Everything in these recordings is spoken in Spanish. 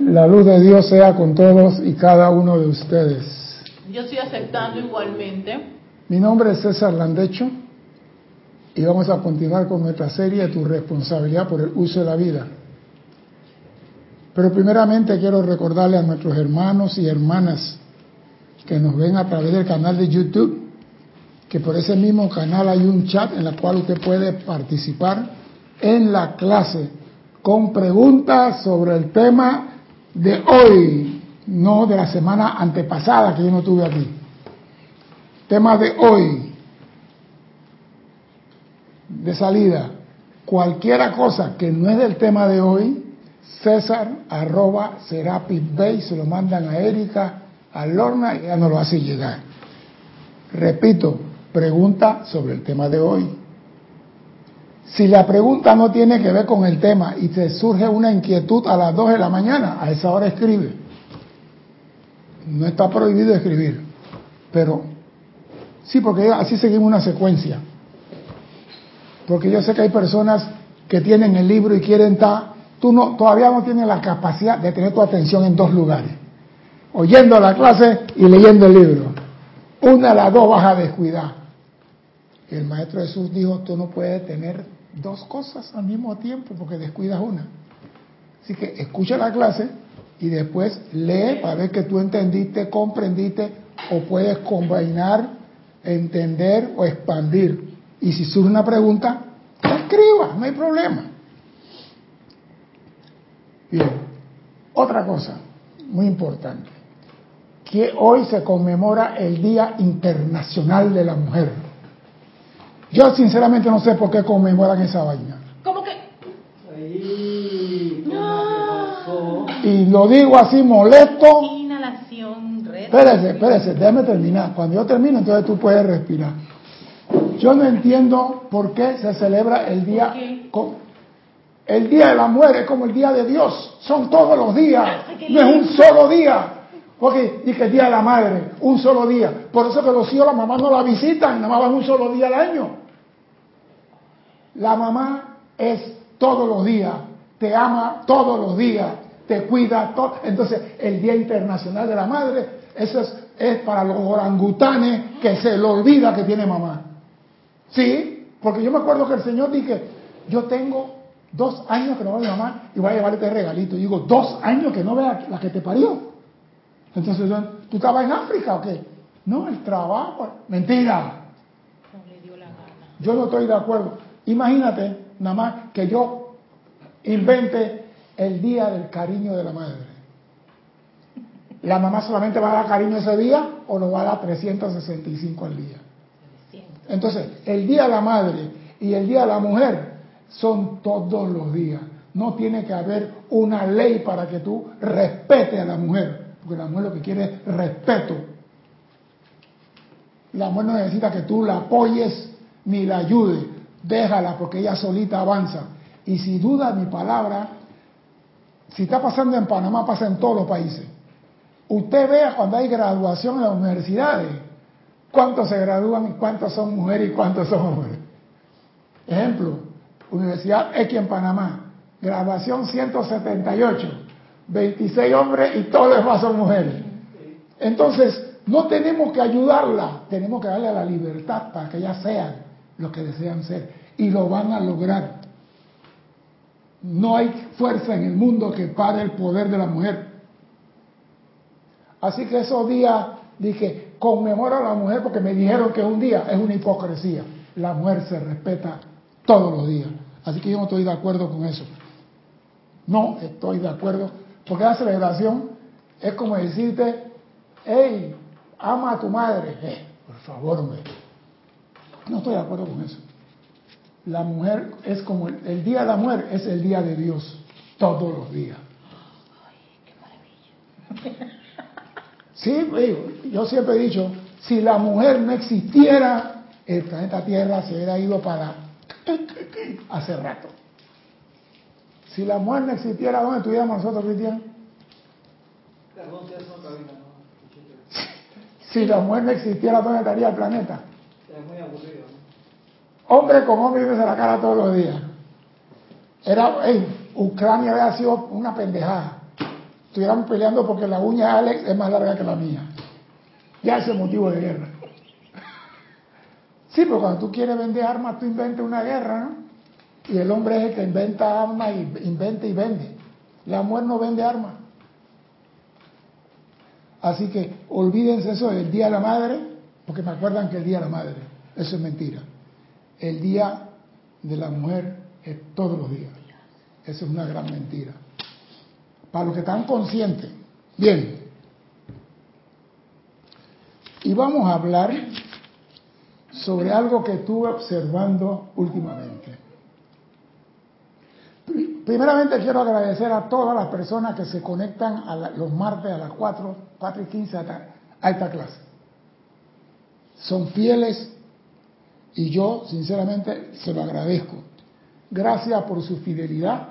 La luz de Dios sea con todos y cada uno de ustedes. Yo estoy aceptando igualmente. Mi nombre es César Landecho y vamos a continuar con nuestra serie de Tu responsabilidad por el uso de la vida. Pero primeramente quiero recordarle a nuestros hermanos y hermanas que nos ven a través del canal de YouTube que por ese mismo canal hay un chat en el cual usted puede participar en la clase con preguntas sobre el tema de hoy, no de la semana antepasada que yo no tuve aquí. Tema de hoy, de salida, cualquiera cosa que no es del tema de hoy, César arroba Serapis Bay, se lo mandan a Erika, a Lorna y ya nos lo hace llegar. Repito, pregunta sobre el tema de hoy. Si la pregunta no tiene que ver con el tema y te surge una inquietud a las 2 de la mañana, a esa hora escribe. No está prohibido escribir, pero sí, porque así seguimos una secuencia. Porque yo sé que hay personas que tienen el libro y quieren estar, tú no, todavía no tienes la capacidad de tener tu atención en dos lugares, oyendo la clase y leyendo el libro. Una de las dos vas a descuidar. El Maestro Jesús dijo, tú no puedes tener dos cosas al mismo tiempo porque descuidas una. Así que escucha la clase y después lee para ver que tú entendiste, comprendiste o puedes combinar, entender o expandir. Y si surge una pregunta, escriba, no hay problema. Bien, otra cosa muy importante, que hoy se conmemora el Día Internacional de la Mujer. Yo sinceramente no sé por qué conmemoran esa vaina. ¿Cómo que? no. Y lo digo así molesto. Inhalación, Espérese, espérese, déjame terminar. Cuando yo termino, entonces tú puedes respirar. Yo no entiendo por qué se celebra el día. El día de la muerte es como el día de Dios. Son todos los días. No es un solo día. Porque el día de la madre, un solo día. Por eso que los hijos, la mamá no la visitan, nada más van un solo día al año. La mamá es todos los días, te ama todos los días, te cuida todo. Entonces, el Día Internacional de la Madre, eso es, para los orangutanes que se le olvida que tiene mamá. Sí, porque yo me acuerdo que el Señor dije, yo tengo dos años que no veo a mi mamá y voy a llevarle este regalito. Y digo, dos años que no vea la que te parió. Entonces, ¿tú estabas en África o qué? No, el trabajo. Mentira. Yo no estoy de acuerdo. Imagínate nada más que yo invente el día del cariño de la madre. ¿La mamá solamente va a dar cariño ese día o lo va a dar 365 al día? Entonces, el día de la madre y el día de la mujer son todos los días. No tiene que haber una ley para que tú respetes a la mujer, porque la mujer lo que quiere es respeto. La mujer no necesita que tú la apoyes ni la ayudes déjala porque ella solita avanza. Y si duda mi palabra, si está pasando en Panamá, pasa en todos los países. Usted vea cuando hay graduación en las universidades, cuántos se gradúan y cuántos son mujeres y cuántos son hombres. Ejemplo, Universidad X en Panamá, graduación 178, 26 hombres y todos los demás son mujeres. Entonces, no tenemos que ayudarla, tenemos que darle la libertad para que ella sea lo que desean ser y lo van a lograr. No hay fuerza en el mundo que pare el poder de la mujer. Así que esos días dije, conmemora a la mujer porque me dijeron que un día es una hipocresía. La mujer se respeta todos los días. Así que yo no estoy de acuerdo con eso. No estoy de acuerdo porque la celebración es como decirte, hey, ama a tu madre. Eh, por favor, hombre. No estoy de acuerdo con eso. La mujer es como el, día de la mujer es el día de Dios, todos los días. Ay, qué maravilla. Sí, yo siempre he dicho, si la mujer no existiera, el planeta Tierra se hubiera ido para hace rato. Si la mujer no existiera, ¿dónde estuviéramos nosotros, Cristian? Si la mujer no existiera, ¿dónde estaría el planeta? Es muy aburrido. Hombre con hombre vive la cara todos los días. Era, Ucrania había sido una pendejada. estuviéramos peleando porque la uña de Alex es más larga que la mía. Ya ese motivo de guerra. Sí, pero cuando tú quieres vender armas, tú inventas una guerra, ¿no? Y el hombre es el que inventa armas y inventa y vende. La mujer no vende armas. Así que olvídense eso del Día de la Madre, porque me acuerdan que el Día de la Madre, eso es mentira. El Día de la Mujer es todos los días. Eso es una gran mentira. Para los que están conscientes. Bien. Y vamos a hablar sobre algo que estuve observando últimamente. Primeramente quiero agradecer a todas las personas que se conectan a los martes a las 4, 4 y 15 a esta clase. Son fieles y yo sinceramente se lo agradezco. Gracias por su fidelidad,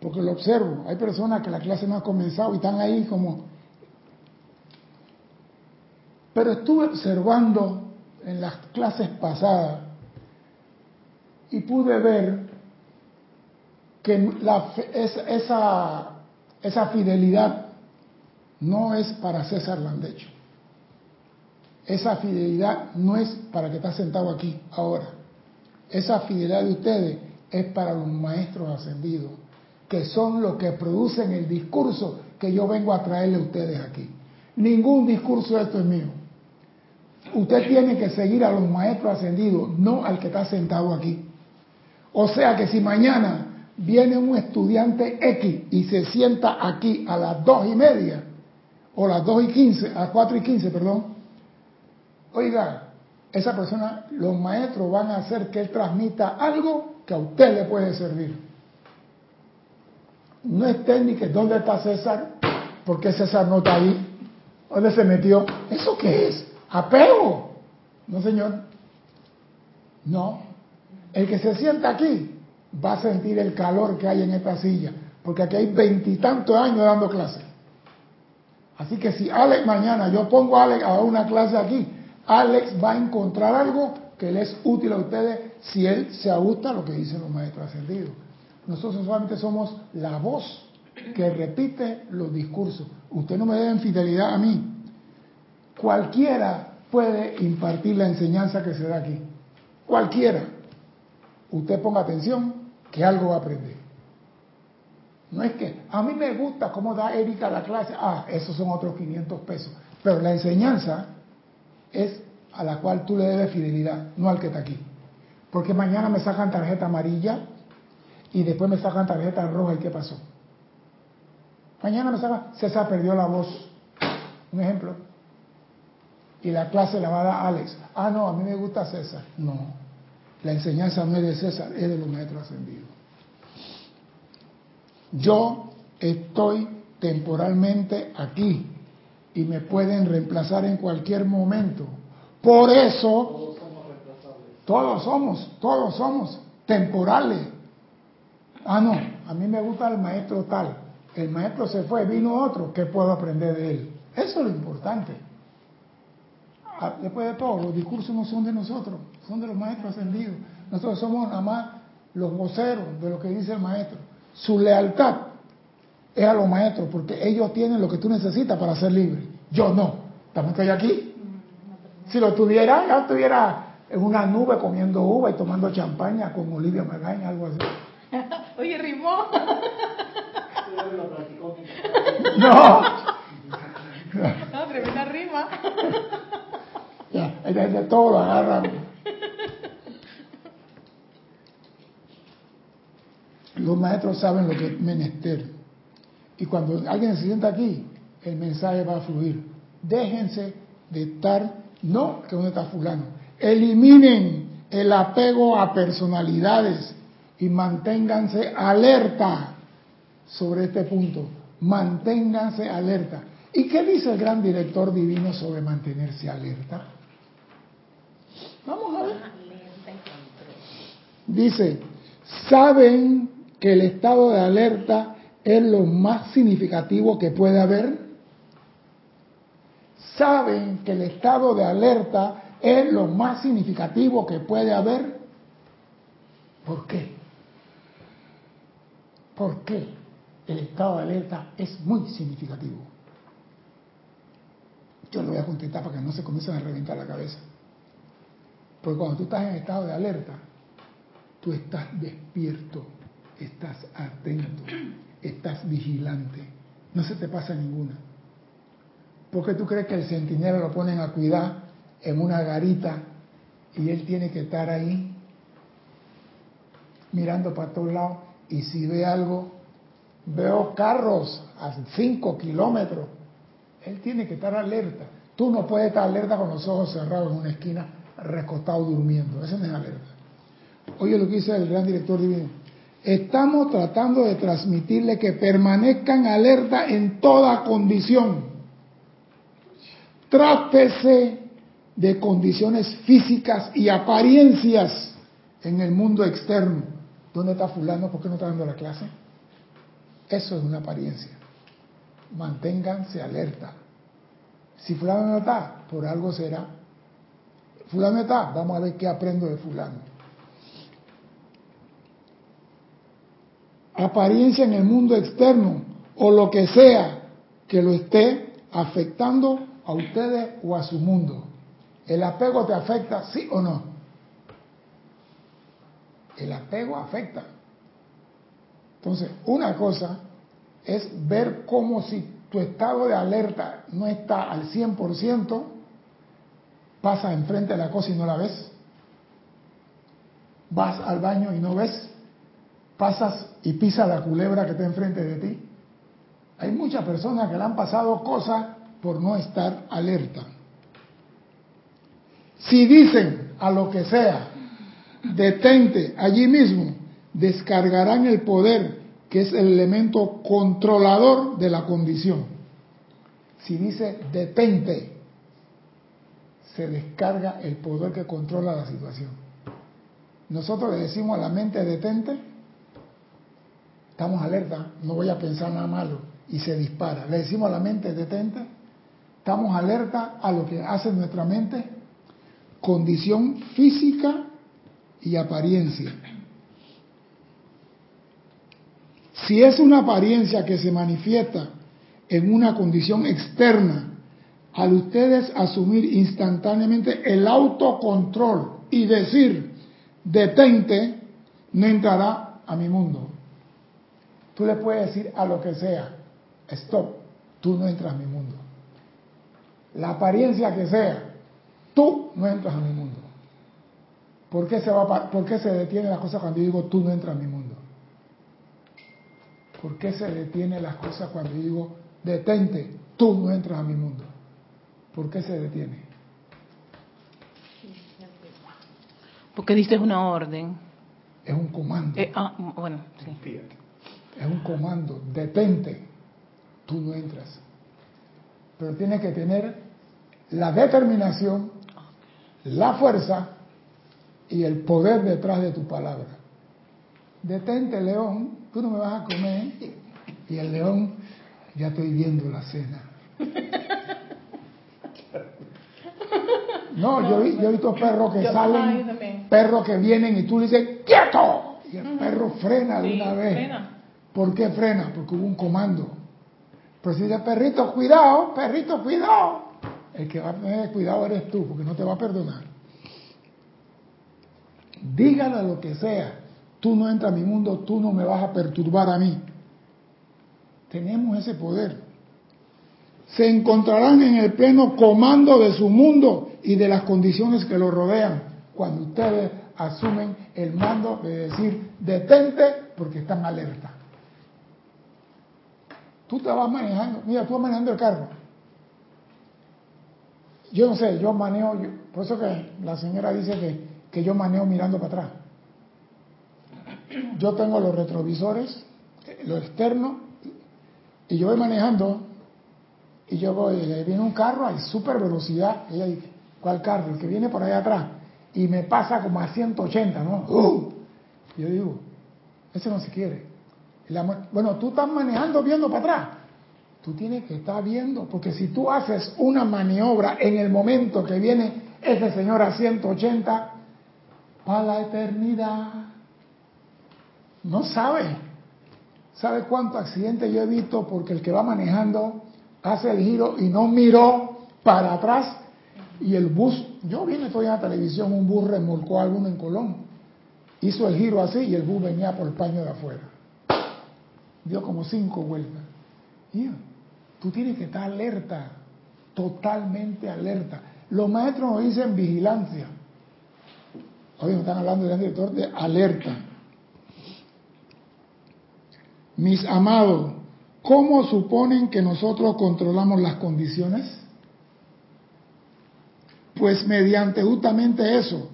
porque lo observo. Hay personas que la clase no ha comenzado y están ahí como... Pero estuve observando en las clases pasadas y pude ver que esa, esa fidelidad no es para César Landecho. Esa fidelidad no es para que está sentado aquí ahora. Esa fidelidad de ustedes es para los maestros ascendidos, que son los que producen el discurso que yo vengo a traerle a ustedes aquí. Ningún discurso de esto es mío. Usted tiene que seguir a los maestros ascendidos, no al que está sentado aquí. O sea que si mañana viene un estudiante X y se sienta aquí a las dos y media, o las dos y quince, a las cuatro y quince, perdón, oiga, esa persona, los maestros van a hacer que él transmita algo que a usted le puede servir. No es técnica, ¿dónde está César? ¿Por qué César no está ahí? ¿Dónde se metió? ¿Eso qué es? ¿Apego? No, señor. No. El que se sienta aquí va a sentir el calor que hay en esta silla, porque aquí hay veintitantos años dando clases. Así que si Alex mañana, yo pongo a Alex a una clase aquí, Alex va a encontrar algo que le es útil a ustedes si él se ajusta a lo que dicen los maestros ascendidos. Nosotros solamente somos la voz que repite los discursos. Usted no me debe fidelidad a mí. Cualquiera puede impartir la enseñanza que se da aquí. Cualquiera. Usted ponga atención que algo va a aprender. No es que a mí me gusta cómo da Erika la clase, ah, esos son otros 500 pesos. Pero la enseñanza es a la cual tú le debes fidelidad, no al que está aquí. Porque mañana me sacan tarjeta amarilla y después me sacan tarjeta roja y ¿qué pasó? Mañana me sacan, César perdió la voz. Un ejemplo. Y la clase la va a dar Alex. Ah, no, a mí me gusta César. No, la enseñanza no es de César, es de los maestros ascendidos. Yo estoy temporalmente aquí y me pueden reemplazar en cualquier momento. Por eso, todos somos, todos somos temporales. Ah, no, a mí me gusta el maestro tal. El maestro se fue, vino otro, ¿qué puedo aprender de él? Eso es lo importante. Ah, después de todo, los discursos no son de nosotros, son de los maestros ascendidos. Nosotros somos nada más los voceros de lo que dice el maestro. Su lealtad es a los maestros, porque ellos tienen lo que tú necesitas para ser libre. Yo no. También estoy aquí. Si lo tuviera, ya estuviera en una nube comiendo uva y tomando champaña con Olivia Magaña, algo así. Oye, rimó. no. No, tremenda rima. Ya, de todo lo agarran. Los maestros saben lo que es menester. Y cuando alguien se sienta aquí, el mensaje va a fluir. Déjense de estar, no, que dónde está fulano. Eliminen el apego a personalidades y manténganse alerta sobre este punto. Manténganse alerta. ¿Y qué dice el gran director divino sobre mantenerse alerta? Vamos a ver. Dice, saben que el estado de alerta es lo más significativo que puede haber. Saben que el estado de alerta es lo más significativo que puede haber. ¿Por qué? ¿Por qué el estado de alerta es muy significativo. Yo lo voy a contestar para que no se comiencen a reventar la cabeza. Porque cuando tú estás en estado de alerta, tú estás despierto, estás atento, estás vigilante. No se te pasa ninguna. ¿Por qué tú crees que el centinela lo ponen a cuidar en una garita y él tiene que estar ahí mirando para todos lados? Y si ve algo, veo carros a 5 kilómetros, él tiene que estar alerta. Tú no puedes estar alerta con los ojos cerrados en una esquina, recostado durmiendo. Eso no es alerta. Oye lo que dice el gran director divino. Estamos tratando de transmitirle que permanezcan alerta en toda condición. Trátese de condiciones físicas y apariencias en el mundo externo. ¿Dónde está fulano? ¿Por qué no está dando la clase? Eso es una apariencia. Manténganse alerta. Si fulano no está, por algo será. Fulano está, vamos a ver qué aprendo de fulano. Apariencia en el mundo externo o lo que sea que lo esté afectando a ustedes o a su mundo. ¿El apego te afecta, sí o no? El apego afecta. Entonces, una cosa es ver cómo si tu estado de alerta no está al 100%, pasa enfrente de la cosa y no la ves. Vas al baño y no ves. Pasas y pisas la culebra que está enfrente de ti. Hay muchas personas que le han pasado cosas por no estar alerta. Si dicen a lo que sea, detente allí mismo, descargarán el poder que es el elemento controlador de la condición. Si dice detente, se descarga el poder que controla la situación. Nosotros le decimos a la mente detente, estamos alerta, no voy a pensar nada malo, y se dispara. Le decimos a la mente detente, estamos alerta a lo que hace nuestra mente, condición física y apariencia. Si es una apariencia que se manifiesta en una condición externa, al ustedes asumir instantáneamente el autocontrol y decir, detente, no entrará a mi mundo. Tú le puedes decir a lo que sea, stop, tú no entras a mi mundo. La apariencia que sea, tú no entras a mi mundo. ¿Por qué se, va, ¿por qué se detiene la cosa cuando yo digo tú no entras a mi mundo? ¿Por qué se detiene las cosas cuando digo, detente, tú no entras a mi mundo? ¿Por qué se detiene? Porque diste una orden. Es un comando. Eh, ah, bueno, sí. Es un comando, detente, tú no entras. Pero tienes que tener la determinación, la fuerza y el poder detrás de tu palabra. Detente, león, tú no me vas a comer. Y el león, ya estoy viendo la cena. No, yo, yo, he visto perros que salen, perros que vienen y tú le dices, ¡quieto! Y el perro frena de una vez. Frena. ¿Por qué frena? Porque hubo un comando. Pero si dice, perrito, cuidado, perrito, cuidado. El que va a tener cuidado eres tú, porque no te va a perdonar. Dígale lo que sea. Tú no entras a mi mundo, tú no me vas a perturbar a mí. Tenemos ese poder. Se encontrarán en el pleno comando de su mundo y de las condiciones que lo rodean cuando ustedes asumen el mando de decir detente porque están alerta. Tú te vas manejando, mira, tú vas manejando el carro. Yo no sé, yo manejo, por eso que la señora dice que, que yo manejo mirando para atrás yo tengo los retrovisores, lo externo, y yo voy manejando, y yo voy, viene un carro a super velocidad, ella dice, ¿cuál carro? El que viene por allá atrás, y me pasa como a 180, ¿no? ¡Uh! Yo digo, ese no se quiere. bueno, tú estás manejando viendo para atrás. Tú tienes que estar viendo, porque si tú haces una maniobra en el momento que viene ese señor a 180, para la eternidad, no sabe. ¿Sabe cuántos accidentes yo he visto porque el que va manejando hace el giro y no miró para atrás y el bus, yo vi estoy en la televisión, un bus remolcó a alguno en Colón, hizo el giro así y el bus venía por el paño de afuera. Dio como cinco vueltas. Tú tienes que estar alerta, totalmente alerta. Los maestros nos dicen vigilancia. Hoy nos están hablando del director de alerta. Mis amados, ¿cómo suponen que nosotros controlamos las condiciones? Pues mediante justamente eso.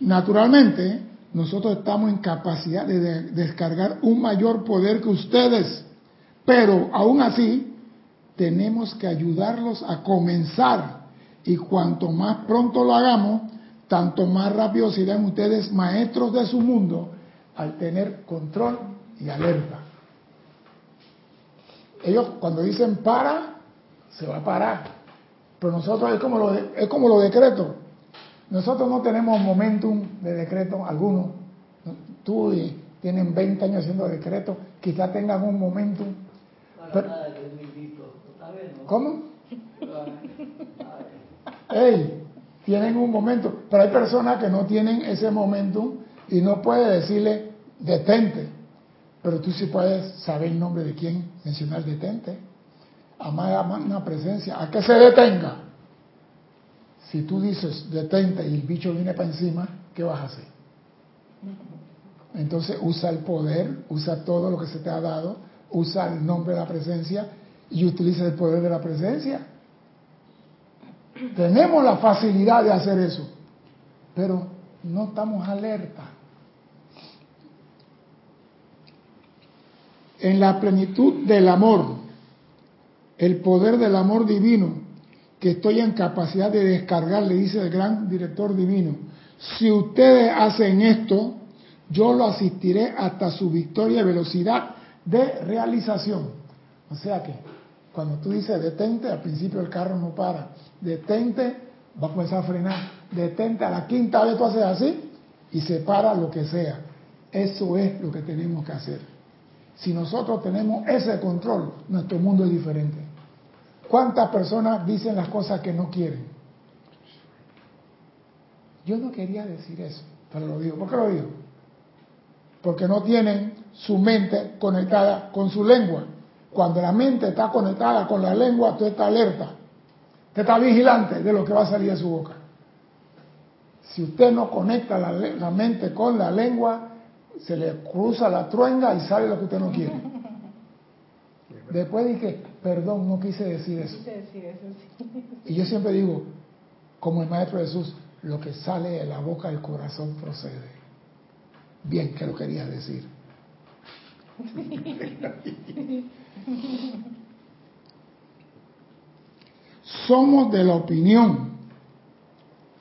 Naturalmente, nosotros estamos en capacidad de descargar un mayor poder que ustedes, pero aún así tenemos que ayudarlos a comenzar y cuanto más pronto lo hagamos, tanto más rápido serán ustedes maestros de su mundo al tener control y alerta. Ellos cuando dicen para, se va a parar. Pero nosotros es como lo, es como los decretos. Nosotros no tenemos momentum de decreto alguno. Tú y tienen 20 años haciendo decretos, quizás tengan un momentum. ¿Cómo? Ey, tienen un momento, pero hay personas que no tienen ese momento y no puede decirle detente, pero tú sí puedes saber el nombre de quién mencionar detente. Amada una presencia, a que se detenga. Si tú dices detente y el bicho viene para encima, ¿qué vas a hacer? Entonces usa el poder, usa todo lo que se te ha dado, usa el nombre de la presencia y utiliza el poder de la presencia. Tenemos la facilidad de hacer eso, pero no estamos alerta. En la plenitud del amor, el poder del amor divino, que estoy en capacidad de descargar, le dice el gran director divino, si ustedes hacen esto, yo lo asistiré hasta su victoria y velocidad de realización. O sea que cuando tú dices detente, al principio el carro no para. Detente, va a comenzar a frenar. Detente, a la quinta vez tú haces así y se para lo que sea. Eso es lo que tenemos que hacer. Si nosotros tenemos ese control, nuestro mundo es diferente. ¿Cuántas personas dicen las cosas que no quieren? Yo no quería decir eso, pero lo digo. ¿Por qué lo digo? Porque no tienen su mente conectada con su lengua. Cuando la mente está conectada con la lengua, tú estás alerta. Usted está vigilante de lo que va a salir de su boca. Si usted no conecta la, la mente con la lengua, se le cruza la truenga y sale lo que usted no quiere. Después dije, perdón, no quise decir eso. Y yo siempre digo, como el Maestro Jesús, lo que sale de la boca del corazón procede. Bien que lo quería decir. Somos de la opinión,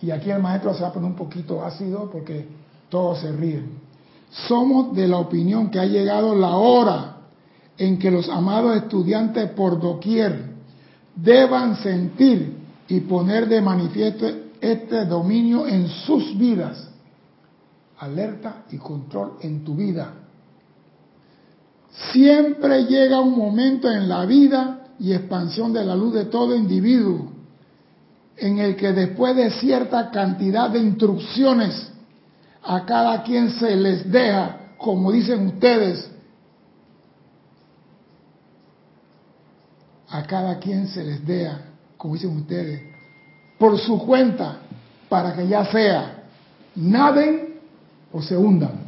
y aquí el maestro se va a poner un poquito ácido porque todos se ríen. Somos de la opinión que ha llegado la hora en que los amados estudiantes por doquier deban sentir y poner de manifiesto este dominio en sus vidas. Alerta y control en tu vida. Siempre llega un momento en la vida y expansión de la luz de todo individuo en el que después de cierta cantidad de instrucciones a cada quien se les deja, como dicen ustedes, a cada quien se les deja, como dicen ustedes, por su cuenta, para que ya sea naden o se hundan.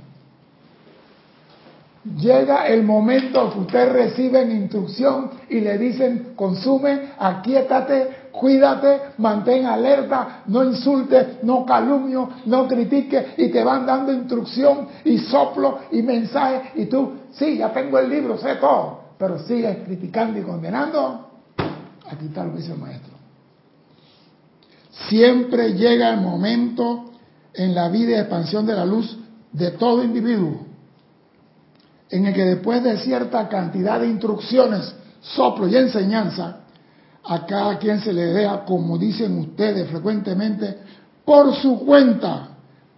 Llega el momento que usted recibe instrucción y le dicen, consume, aquíétate, cuídate, mantén alerta, no insulte, no calumnio, no critique y te van dando instrucción y soplo y mensaje y tú, sí, ya tengo el libro, sé todo, pero sigues criticando y condenando. Aquí está lo que dice el maestro. Siempre llega el momento en la vida y expansión de la luz de todo individuo en el que después de cierta cantidad de instrucciones, soplo y enseñanza, a cada quien se le deja, como dicen ustedes frecuentemente, por su cuenta,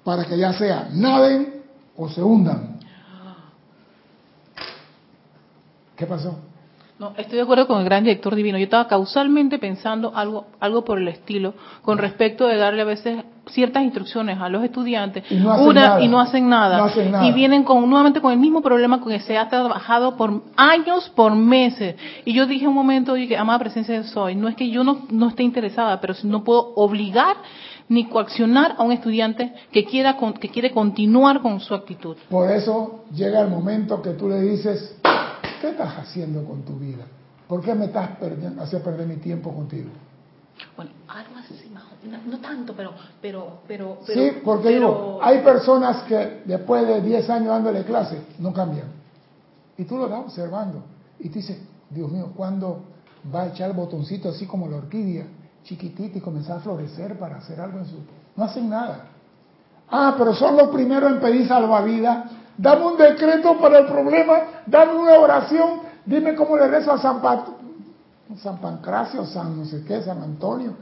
para que ya sea naden o se hundan. ¿Qué pasó? No, estoy de acuerdo con el gran director divino. Yo estaba causalmente pensando algo, algo por el estilo, con respecto de darle a veces ciertas instrucciones a los estudiantes Y no hacen una nada. y no hacen nada. No hacen nada. Y vienen con nuevamente con el mismo problema con que se ha trabajado por años, por meses. Y yo dije un momento, dije, amada presencia de soy, no es que yo no, no esté interesada, pero si no puedo obligar ni coaccionar a un estudiante que quiera con- que quiere continuar con su actitud. Por eso llega el momento que tú le dices, ¿qué estás haciendo con tu vida? ¿Por qué me estás perdiendo, haciendo perder mi tiempo contigo? Bueno, algo así, no, no tanto, pero, pero, pero, sí, pero- porque pero- digo, hay personas que después de 10 años dándole clase, no cambian. Y tú lo estás observando. Y tú dices, Dios mío, ¿cuándo va a echar el botoncito así como la orquídea, chiquitita, y comenzar a florecer para hacer algo en su... No hacen nada. Ah, pero son los primeros en pedir salvavidas. Dame un decreto para el problema, dame una oración, dime cómo le rezo a San, Pat- San Pancracio, San no sé qué, San Antonio,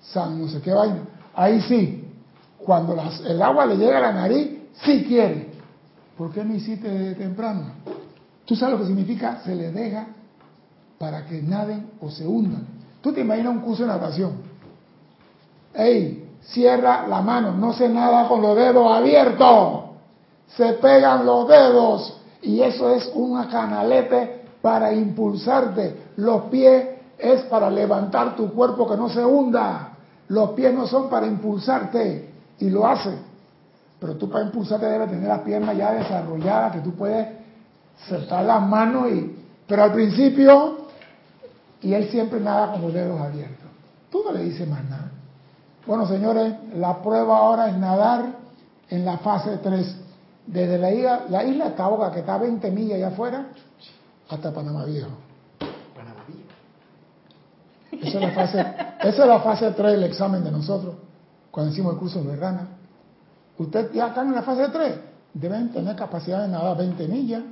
San no sé qué vaina. Ahí sí, cuando las- el agua le llega a la nariz, sí quiere. ¿Por qué no hiciste temprano? ¿Tú sabes lo que significa? Se le deja para que naden o se hundan. Tú te imaginas un curso de natación. ¡Ey! Cierra la mano, no se nada con los dedos abiertos. Se pegan los dedos y eso es un canalete para impulsarte. Los pies es para levantar tu cuerpo que no se hunda. Los pies no son para impulsarte y lo hace. Pero tú para impulsarte debes tener las piernas ya desarrolladas que tú puedes soltar las manos y... Pero al principio, y él siempre nada con los dedos abiertos. Tú no le dices más nada. Bueno, señores, la prueba ahora es nadar en la fase 3. Desde la isla, la isla Taboga, que está a 20 millas allá afuera, hasta Panamá Viejo. Esa es la fase, esa es la fase 3 del examen de nosotros, cuando hicimos el curso de rana. Ustedes ya están en la fase 3, deben tener capacidad de nadar 20 millas,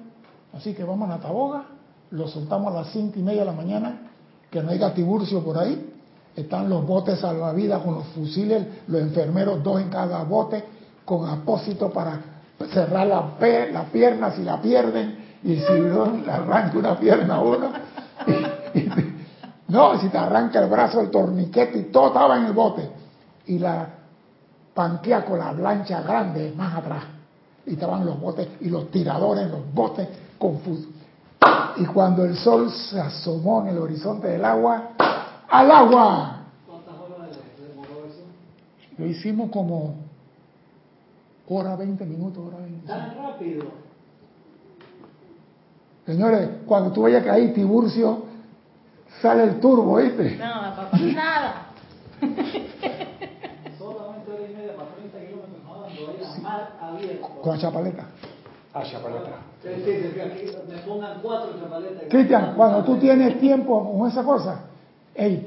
así que vamos a Taboga, lo soltamos a las 5 y media de la mañana, que no haya tiburcio por ahí, están los botes salvavidas con los fusiles, los enfermeros, dos en cada bote, con apósito para cerrar la, pe- la pierna si la pierden, y si no, le arranca una pierna a uno. Y- y- no, si te arranca el brazo, el torniquete y todo estaba en el bote. Y la panquea con la plancha grande más atrás. Y estaban los botes y los tiradores, los botes confusos. Y cuando el sol se asomó en el horizonte del agua, ¡al agua! ¿Cuántas horas le demoró eso? Lo hicimos como hora 20 minutos, hora 20. Tan rápido. Señores, cuando tú vayas a caer Tiburcio, sale el turbo, ¿viste? Nada, papá, nada. Solamente hora y media para 30 kilómetros a mar abierto. Con la chapaleta. Ah, chapaleta. Sí, sí, sí, aquí me pongan cuatro chapaletas. Cristian, cuando tú tienes tiempo con esa cosa, hey,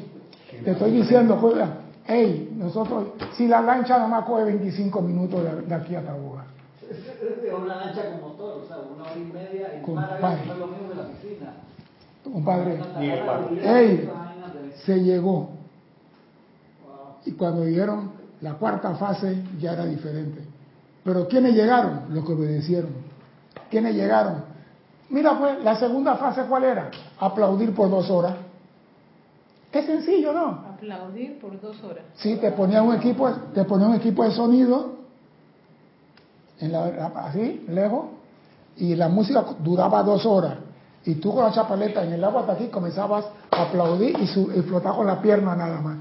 te estoy diciendo, joder, hey, nosotros, si la lancha nada más coge 25 minutos de, de aquí a Taboga. Es una lancha con motor, o sea, una hora y media en Compadre. es lo mismo de la piscina. Compadre, hey, se llegó. Y cuando dijeron la cuarta fase ya era diferente. Pero ¿quiénes llegaron? Los que obedecieron. ¿Quiénes llegaron? Mira pues, la segunda fase ¿cuál era? Aplaudir por dos horas. Qué sencillo, ¿no? Aplaudir por dos horas. Sí, te ponía un equipo, te ponía un equipo de sonido en la, así, lejos, y la música duraba dos horas. Y tú con la chapaleta en el agua hasta aquí comenzabas a aplaudir y, su, y flotar con la pierna nada más.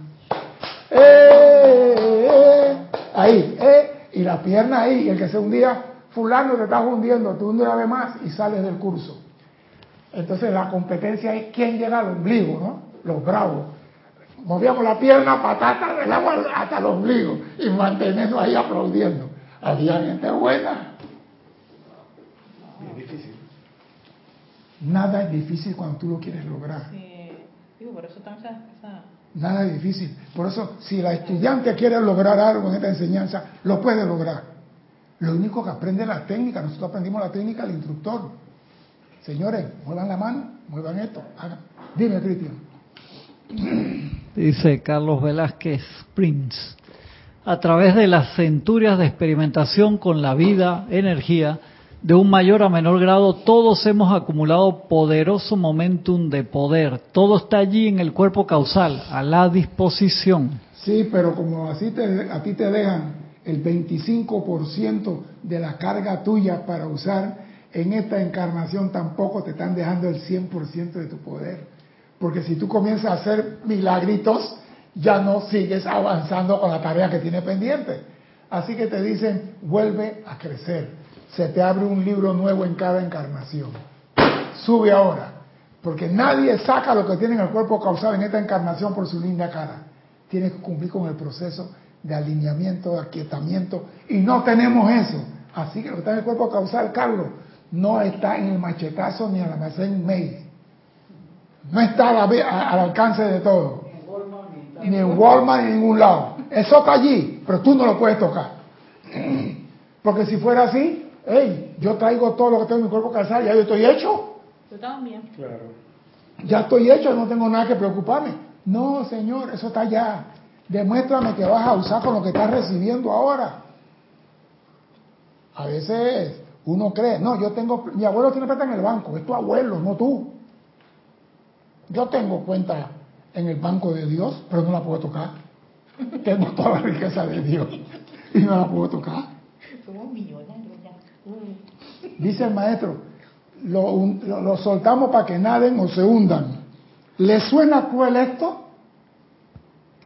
¡Eh! eh! Ahí, ¡eh! Y la pierna ahí, y el que se hundía, fulano te estás hundiendo, tú hundes una vez más y sales del curso. Entonces la competencia es quién llega al ombligo, ¿no? Los bravos. Movíamos la pierna, patata del agua hasta el ombligo y mantenernos ahí aplaudiendo. Había gente buena. Bien difícil. Nada es difícil cuando tú lo quieres lograr. Sí. Digo, por eso Nada es difícil. Por eso, si la estudiante quiere lograr algo en esta enseñanza, lo puede lograr. Lo único que aprende es la técnica. Nosotros aprendimos la técnica del instructor. Señores, muevan la mano, muevan esto. hagan. Dime, Cristian. Dice Carlos Velázquez Prince. A través de las centurias de experimentación con la vida, energía, de un mayor a menor grado, todos hemos acumulado poderoso momentum de poder. Todo está allí en el cuerpo causal, a la disposición. Sí, pero como así te, a ti te dejan el 25% de la carga tuya para usar, en esta encarnación tampoco te están dejando el 100% de tu poder. Porque si tú comienzas a hacer milagritos, ya no sigues avanzando con la tarea que tiene pendiente. Así que te dicen, vuelve a crecer. Se te abre un libro nuevo en cada encarnación. Sube ahora. Porque nadie saca lo que tiene en el cuerpo causal en esta encarnación por su linda cara. Tienes que cumplir con el proceso de alineamiento, de aquietamiento. Y no tenemos eso. Así que lo que está en el cuerpo causal, Carlos, no está en el machetazo ni en el almacén mail. No está al alcance de todo. Ni en Walmart ni en ningún lado. Eso está allí, pero tú no lo puedes tocar. Porque si fuera así, hey, yo traigo todo lo que tengo en mi cuerpo causal, ya yo estoy hecho. Yo también. Claro. Ya estoy hecho, no tengo nada que preocuparme. No, Señor, eso está allá. Demuéstrame que vas a usar con lo que estás recibiendo ahora. A veces uno cree, no, yo tengo, mi abuelo tiene plata en el banco, es tu abuelo, no tú. Yo tengo cuenta en el banco de Dios, pero no la puedo tocar. Tengo toda la riqueza de Dios y no la puedo tocar. Somos millonarios ya. Dice el maestro, lo, lo, lo soltamos para que naden o se hundan. ¿Le suena cruel esto?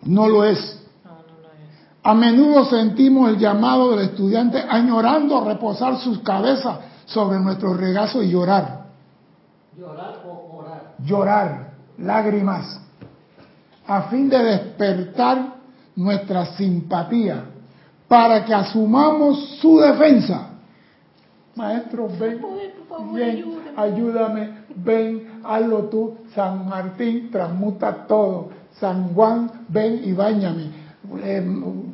No lo es. No, no lo es. A menudo sentimos el llamado del estudiante añorando reposar sus cabezas sobre nuestro regazo y llorar. Llorar o orar. Llorar, lágrimas, a fin de despertar nuestra simpatía para que asumamos su defensa. Maestro, ven, Poder, por favor, ven, ayúdame. ven, hazlo tú. San Martín transmuta todo. San Juan, ven y bañame. Eh,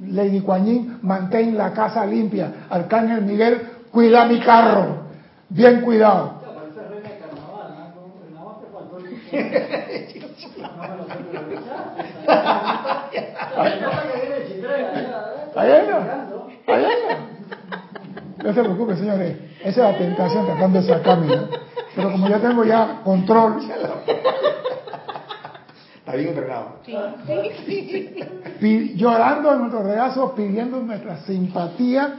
Lady Yin, mantén la casa limpia. Arcángel Miguel, cuida mi carro. Bien cuidado. anda. No se preocupe, señores. Esa es la tentación tratando de sacarme. ¿no? Pero como yo tengo ya control, Está bien entrenado. pi- llorando en nuestro regazo, pidiendo nuestra simpatía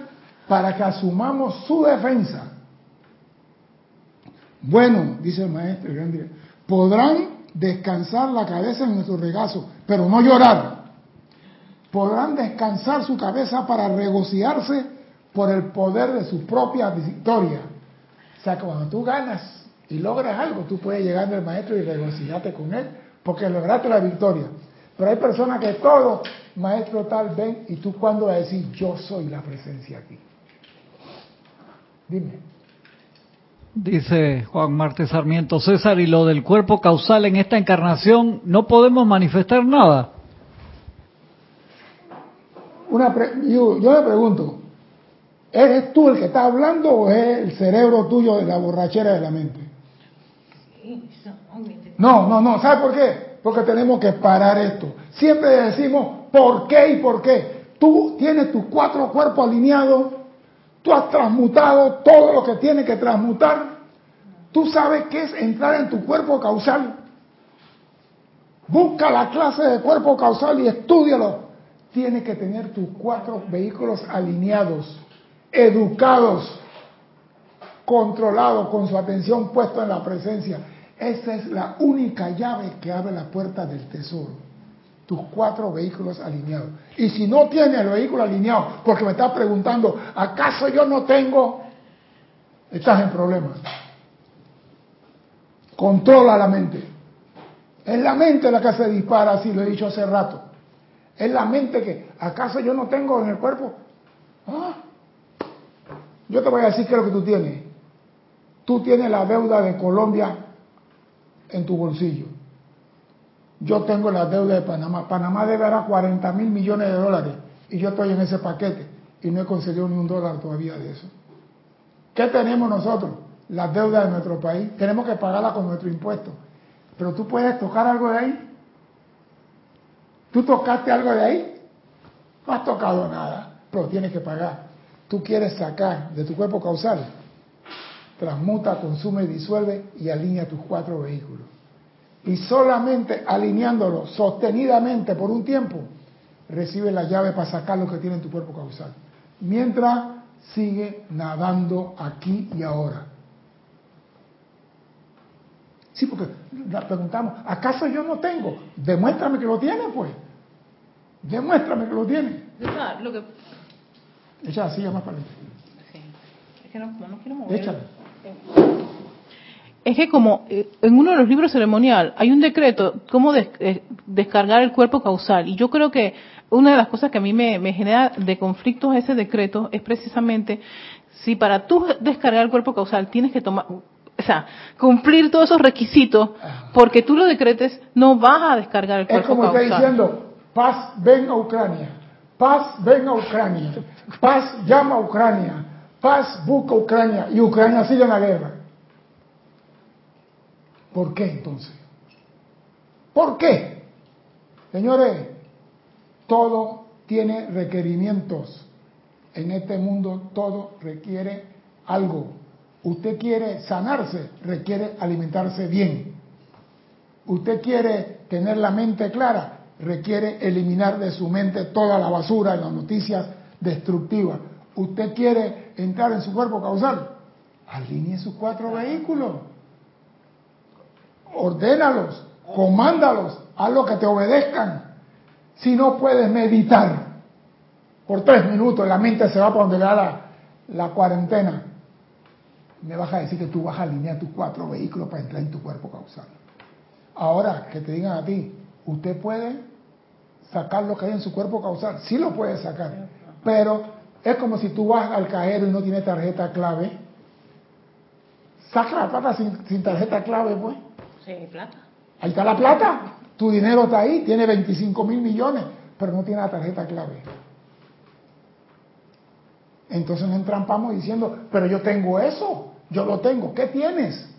para que asumamos su defensa. Bueno, dice el maestro, el gran director, podrán descansar la cabeza en nuestro regazo, pero no llorar. Podrán descansar su cabeza para regocijarse por el poder de su propia victoria. O sea, cuando tú ganas y logras algo, tú puedes llegar al maestro y regocijarte con él, porque lograste la victoria. Pero hay personas que todo, maestro tal, ven, y tú cuando vas a decir, yo soy la presencia aquí. Dime. Dice Juan Marte Sarmiento César, y lo del cuerpo causal en esta encarnación, no podemos manifestar nada. Una yo, yo me pregunto, ¿eres tú el que está hablando o es el cerebro tuyo de la borrachera de la mente? No, no, no. ¿Sabe por qué? Porque tenemos que parar esto. Siempre decimos por qué y por qué. Tú tienes tus cuatro cuerpos alineados. Tú has transmutado todo lo que tienes que transmutar. Tú sabes qué es entrar en tu cuerpo causal. Busca la clase de cuerpo causal y estudialo. Tienes que tener tus cuatro vehículos alineados, educados, controlados, con su atención puesta en la presencia. Esa es la única llave que abre la puerta del tesoro. Tus cuatro vehículos alineados. Y si no tienes el vehículo alineado, porque me estás preguntando, ¿acaso yo no tengo? Estás en problemas. Controla la mente. Es la mente la que se dispara, así lo he dicho hace rato. Es la mente que, ¿acaso yo no tengo en el cuerpo? Ah, yo te voy a decir qué es lo que tú tienes. Tú tienes la deuda de Colombia en tu bolsillo. Yo tengo la deuda de Panamá. Panamá debe ahora 40 mil millones de dólares y yo estoy en ese paquete y no he conseguido ni un dólar todavía de eso. ¿Qué tenemos nosotros? La deuda de nuestro país. Tenemos que pagarla con nuestro impuesto. Pero tú puedes tocar algo de ahí. ¿Tú tocaste algo de ahí? No has tocado nada, pero tienes que pagar. Tú quieres sacar de tu cuerpo causal transmuta, consume, disuelve y alinea tus cuatro vehículos. Y solamente alineándolos sostenidamente por un tiempo, recibe la llave para sacar lo que tiene en tu cuerpo causal. Mientras sigue nadando aquí y ahora. Sí, porque la preguntamos, ¿acaso yo no tengo? Demuéstrame que lo tiene, pues. Demuéstrame que lo tiene. Esa, lo que, Echa silla más para sí. Es que no, no quiero mover. Échala. Es que como eh, en uno de los libros ceremonial hay un decreto, cómo des- eh, descargar el cuerpo causal. Y yo creo que una de las cosas que a mí me, me genera de conflictos ese decreto es precisamente si para tú descargar el cuerpo causal tienes que tomar, o sea, cumplir todos esos requisitos, porque tú lo decretes, no vas a descargar el Es cuerpo como está causal. diciendo, paz, ven a Ucrania. Paz, ven a Ucrania. Paz, llama a Ucrania. Paz, busca a Ucrania. Y Ucrania sigue en la guerra. ¿Por qué entonces? ¿Por qué? Señores, todo tiene requerimientos. En este mundo todo requiere algo. Usted quiere sanarse, requiere alimentarse bien. Usted quiere tener la mente clara, requiere eliminar de su mente toda la basura y las noticias destructivas. Usted quiere entrar en su cuerpo causal, alinee sus cuatro vehículos. Ordénalos, comándalos, haz lo que te obedezcan. Si no puedes meditar por tres minutos, la mente se va para donde le da la, cuarentena. Me vas a decir que tú vas a alinear tus cuatro vehículos para entrar en tu cuerpo causal. Ahora, que te digan a ti, usted puede sacar lo que hay en su cuerpo causal, sí lo puede sacar, pero es como si tú vas al cajero y no tienes tarjeta clave. Saca la plata sin tarjeta clave, pues. Sí, plata. Ahí está la plata. Tu dinero está ahí, tiene 25 mil millones, pero no tiene la tarjeta clave. Entonces nos entrampamos diciendo, pero yo tengo eso, yo lo tengo. ¿Qué tienes?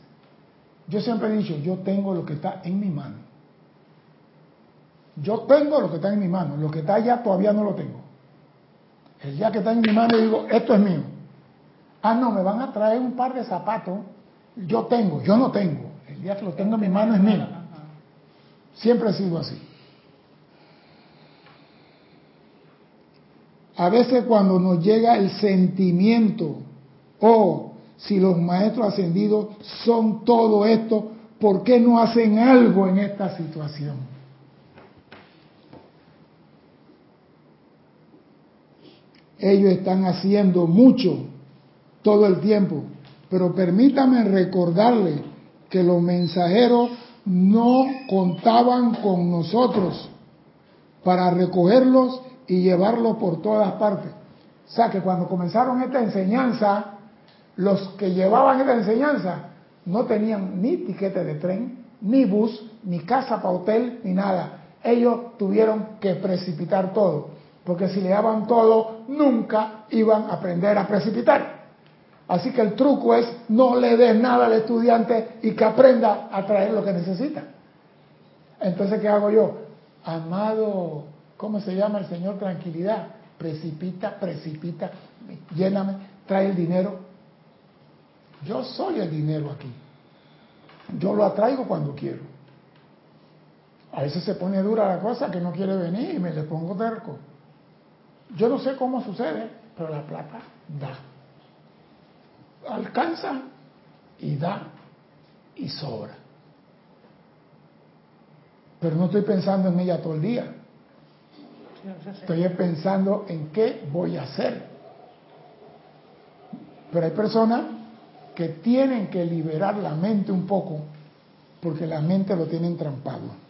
Yo siempre he dicho, yo tengo lo que está en mi mano. Yo tengo lo que está en mi mano, lo que está allá todavía no lo tengo. El día que está en mi mano digo, esto es mío. Ah, no, me van a traer un par de zapatos. Yo tengo, yo no tengo. El día que lo tengo en mi mano es mío. Siempre ha sido así. A veces cuando nos llega el sentimiento, oh, si los maestros ascendidos son todo esto, ¿por qué no hacen algo en esta situación? Ellos están haciendo mucho todo el tiempo, pero permítame recordarle que los mensajeros no contaban con nosotros para recogerlos y llevarlos por todas partes. O sea que cuando comenzaron esta enseñanza, los que llevaban esta enseñanza no tenían ni tiquete de tren, ni bus, ni casa para hotel, ni nada. Ellos tuvieron que precipitar todo, porque si le daban todo, nunca iban a aprender a precipitar. Así que el truco es no le des nada al estudiante y que aprenda a traer lo que necesita. Entonces, ¿qué hago yo? Amado, ¿cómo se llama el Señor? Tranquilidad. Precipita, precipita, lléname, trae el dinero. Yo soy el dinero aquí. Yo lo atraigo cuando quiero. A veces se pone dura la cosa que no quiere venir y me le pongo terco. Yo no sé cómo sucede, pero la plata da alcanza y da y sobra. Pero no estoy pensando en ella todo el día. Estoy pensando en qué voy a hacer. Pero hay personas que tienen que liberar la mente un poco porque la mente lo tiene entrampado.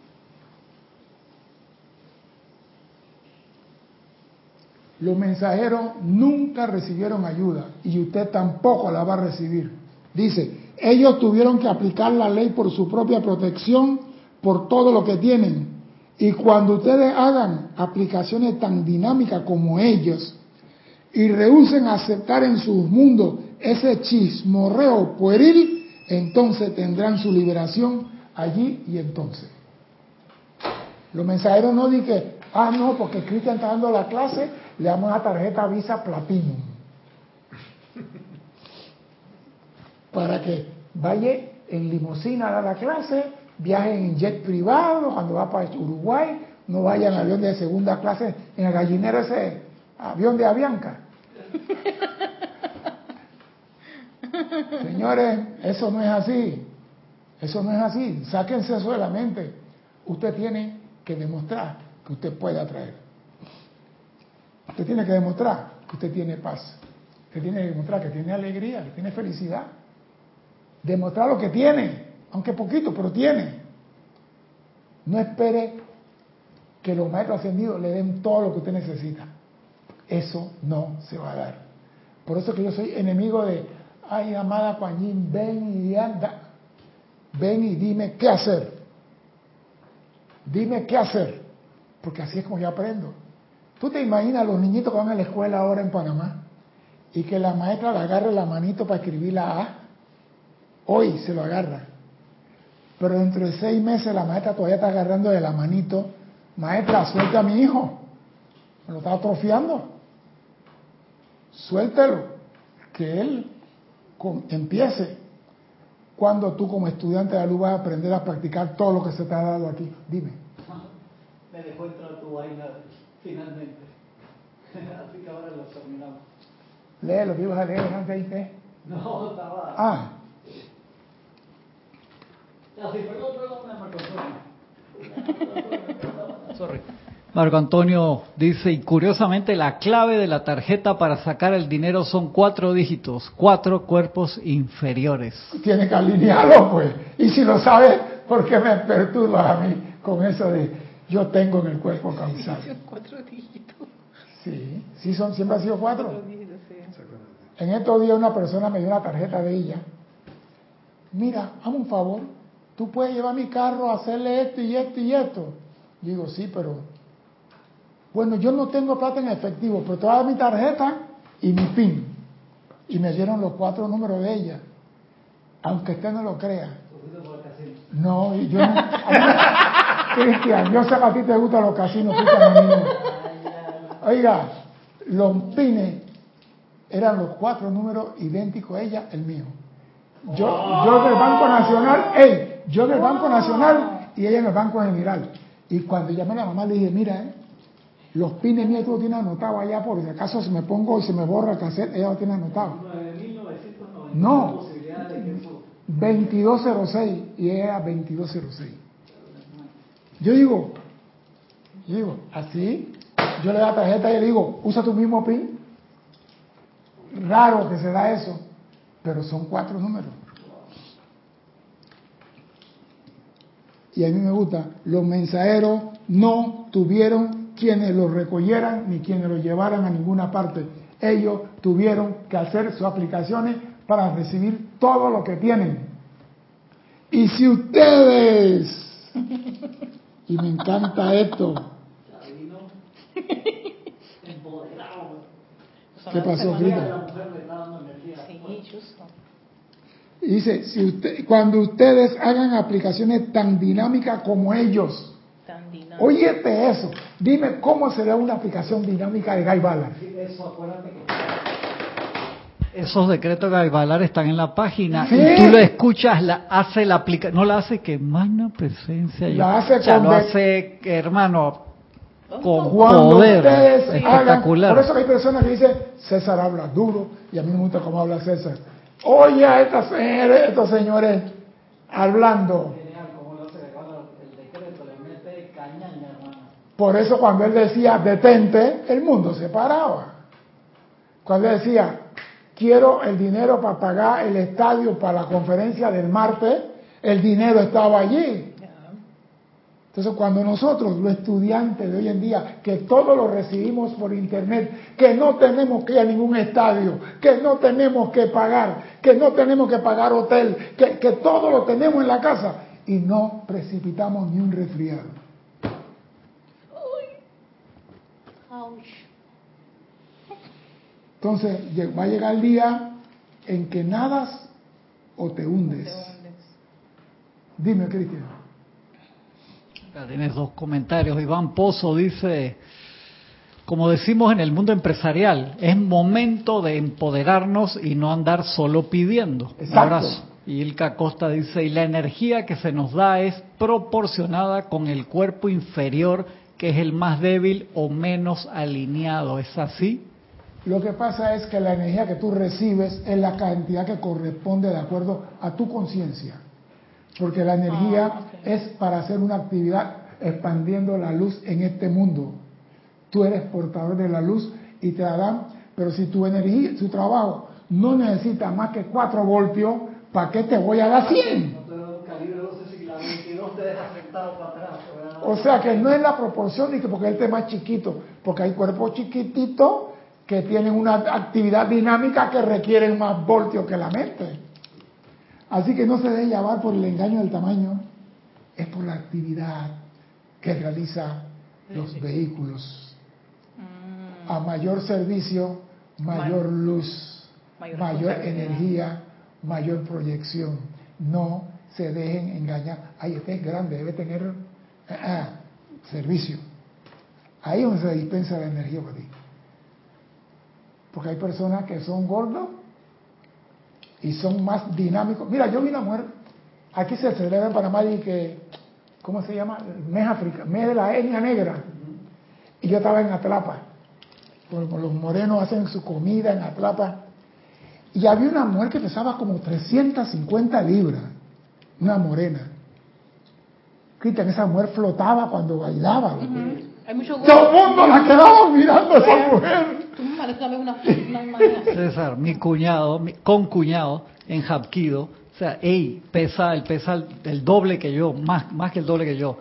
Los mensajeros nunca recibieron ayuda y usted tampoco la va a recibir. Dice, ellos tuvieron que aplicar la ley por su propia protección, por todo lo que tienen. Y cuando ustedes hagan aplicaciones tan dinámicas como ellos y rehúsen aceptar en sus mundos ese chismorreo pueril, entonces tendrán su liberación allí y entonces. Los mensajeros no dicen, ah, no, porque Cristian está dando la clase, le damos una tarjeta Visa Platinum. para que vaya en limusina a la clase, viaje en jet privado cuando va para Uruguay, no vaya en avión de segunda clase en el gallinero ese avión de Avianca. Señores, eso no es así. Eso no es así. Sáquense eso de la mente. Usted tiene que demostrar que usted puede atraer. Usted tiene que demostrar que usted tiene paz. Usted tiene que demostrar que tiene alegría, que tiene felicidad. Demostrar lo que tiene, aunque poquito, pero tiene. No espere que los maestros ascendidos le den todo lo que usted necesita. Eso no se va a dar. Por eso que yo soy enemigo de, ay, amada Juanín, ven y anda, ven y dime qué hacer. Dime qué hacer, porque así es como yo aprendo. ¿Tú te imaginas los niñitos que van a la escuela ahora en Panamá y que la maestra le agarre la manito para escribir la A? Hoy se lo agarra. Pero dentro de seis meses la maestra todavía está agarrando de la manito. Maestra, suelte a mi hijo. Me lo está atrofiando. Suéltelo. Que él empiece. Cuando tú como estudiante de la luz vas a aprender a practicar todo lo que se te ha dado aquí. Dime. Me dejó entrar tu vaina finalmente. Así que ahora lo terminamos. Lee lo que ibas a leer antes ahí, ¿qué? No, estaba... Ah, Ya, sí, perdón, perdón, Marco Antonio. Sorry. Marco Antonio dice, y curiosamente la clave de la tarjeta para sacar el dinero son cuatro dígitos, cuatro cuerpos inferiores. tiene que alinearlo, pues. Y si lo sabes, ¿por qué me perturbas a mí con eso de yo tengo en el cuerpo causal? Cuatro dígitos. Sí, sí son, siempre ha sido cuatro. Cuatro dígitos, sí. En estos días una persona me dio una tarjeta de ella. Mira, hazme un favor, tú puedes llevar mi carro a hacerle esto y esto y esto. Yo digo, sí, pero... Bueno, yo no tengo plata en efectivo, pero te voy a dar mi tarjeta y mi PIN. Y me dieron los cuatro números de ella. Aunque usted no lo crea. No, y yo no... Cristian, yo sé que a ti te gustan los casinos, Cristian, a mí no. Oiga, los pines eran los cuatro números idénticos a ella, el mío. Yo, yo del Banco Nacional, él, yo del Banco Nacional y ella en el Banco General. Y cuando llamé a la mamá le dije, mira, eh, los pines míos tú los tienes anotado allá por si acaso se me pongo y se me borra el cassette, ella lo tiene anotado. 9.990. No. Posibilidad de que eso... 2206 y ella era 2206. Yo digo, yo digo, así, yo le doy la tarjeta y le digo, usa tu mismo PIN. Raro que se da eso, pero son cuatro números. Y a mí me gusta, los mensajeros no tuvieron quienes los recogieran ni quienes los llevaran a ninguna parte. Ellos tuvieron que hacer sus aplicaciones para recibir todo lo que tienen. Y si ustedes, y me encanta esto. ¿qué pasó, Frida? dice, si usted, cuando ustedes hagan aplicaciones tan dinámicas como ellos, Tan óyete eso, dime cómo será una aplicación dinámica de Guy Ballard. Sí, Eso, acuérdate que Esos decretos de Bailar están en la página Sí. y tú lo escuchas, la hace la aplica, no la hace que magna presencia. yo- La hace o sea, con lo hace, que, hermano, con Cuando poder hagan, espectacular. por eso hay personas que dicen, César habla duro, y a mí me gusta cómo habla César. Oye a estas señores, estos señores hablando. genial como lo hace cuando el decreto le mete cañaña, hermano. Por eso cuando él decía detente, el mundo se paraba. Cuando él decía quiero el dinero para pagar el estadio para la conferencia del martes, el dinero estaba allí. Entonces cuando nosotros, los estudiantes de hoy en día, que todo lo recibimos por internet, que no tenemos que ir a ningún estadio, que no tenemos que pagar, que no tenemos que pagar hotel, que, que todo lo tenemos en la casa y no precipitamos ni un resfriado. Entonces va a llegar el día en que nadas o te hundes. Te hundes. Dime, Cristian. Ya tienes dos comentarios. Iván Pozo dice, como decimos en el mundo empresarial, es momento de empoderarnos y no andar solo pidiendo. Un Exacto. abrazo. Y Ilka Costa dice, y la energía que se nos da es proporcionada con el cuerpo inferior, que es el más débil o menos alineado. ¿Es así? Lo que pasa es que la energía que tú recibes es la cantidad que corresponde de acuerdo a tu conciencia. Porque la energía Ah, es para hacer una actividad expandiendo la luz en este mundo. Tú eres portador de la luz y te la dan, pero si tu energía, tu trabajo no necesita más que 4 voltios, ¿para qué te voy a dar 100? No te da un calibre 12 si la 22 te deja sentado para atrás. ¿verdad? O sea que no es la proporción porque el tema es chiquito, porque hay cuerpos chiquititos que tienen una actividad dinámica que requieren más voltios que la mente. Así que no se debe llevar por el engaño del tamaño, es por la actividad que realiza los vehículos. Mm, A mayor servicio, mayor luz, Mayor energía, mayor proyección. No se dejen engañar. Ay, este es grande, debe tener ah, ah, servicio. Ahí es donde se dispensa la energía para ti. Porque hay personas que son gordos y son más dinámicos. Mira, yo vi una mujer, aquí se celebra en Panamá y que, ¿cómo se llama? Mes África, mes de la etnia negra. Y yo estaba en Atlapa. Como los morenos hacen su comida en Atlapa. Y había una mujer que pesaba como 350 libras. Una morena. Cristian, esa mujer flotaba cuando bailaba. Hay mucho Todo el mundo la quedaba mirando a esa mujer. Tú me pareces también una, una. César, mi cuñado, mi concuñado en Japquido, o sea, ey, pesa, él pesa el, el doble que yo, más, más que el doble que yo,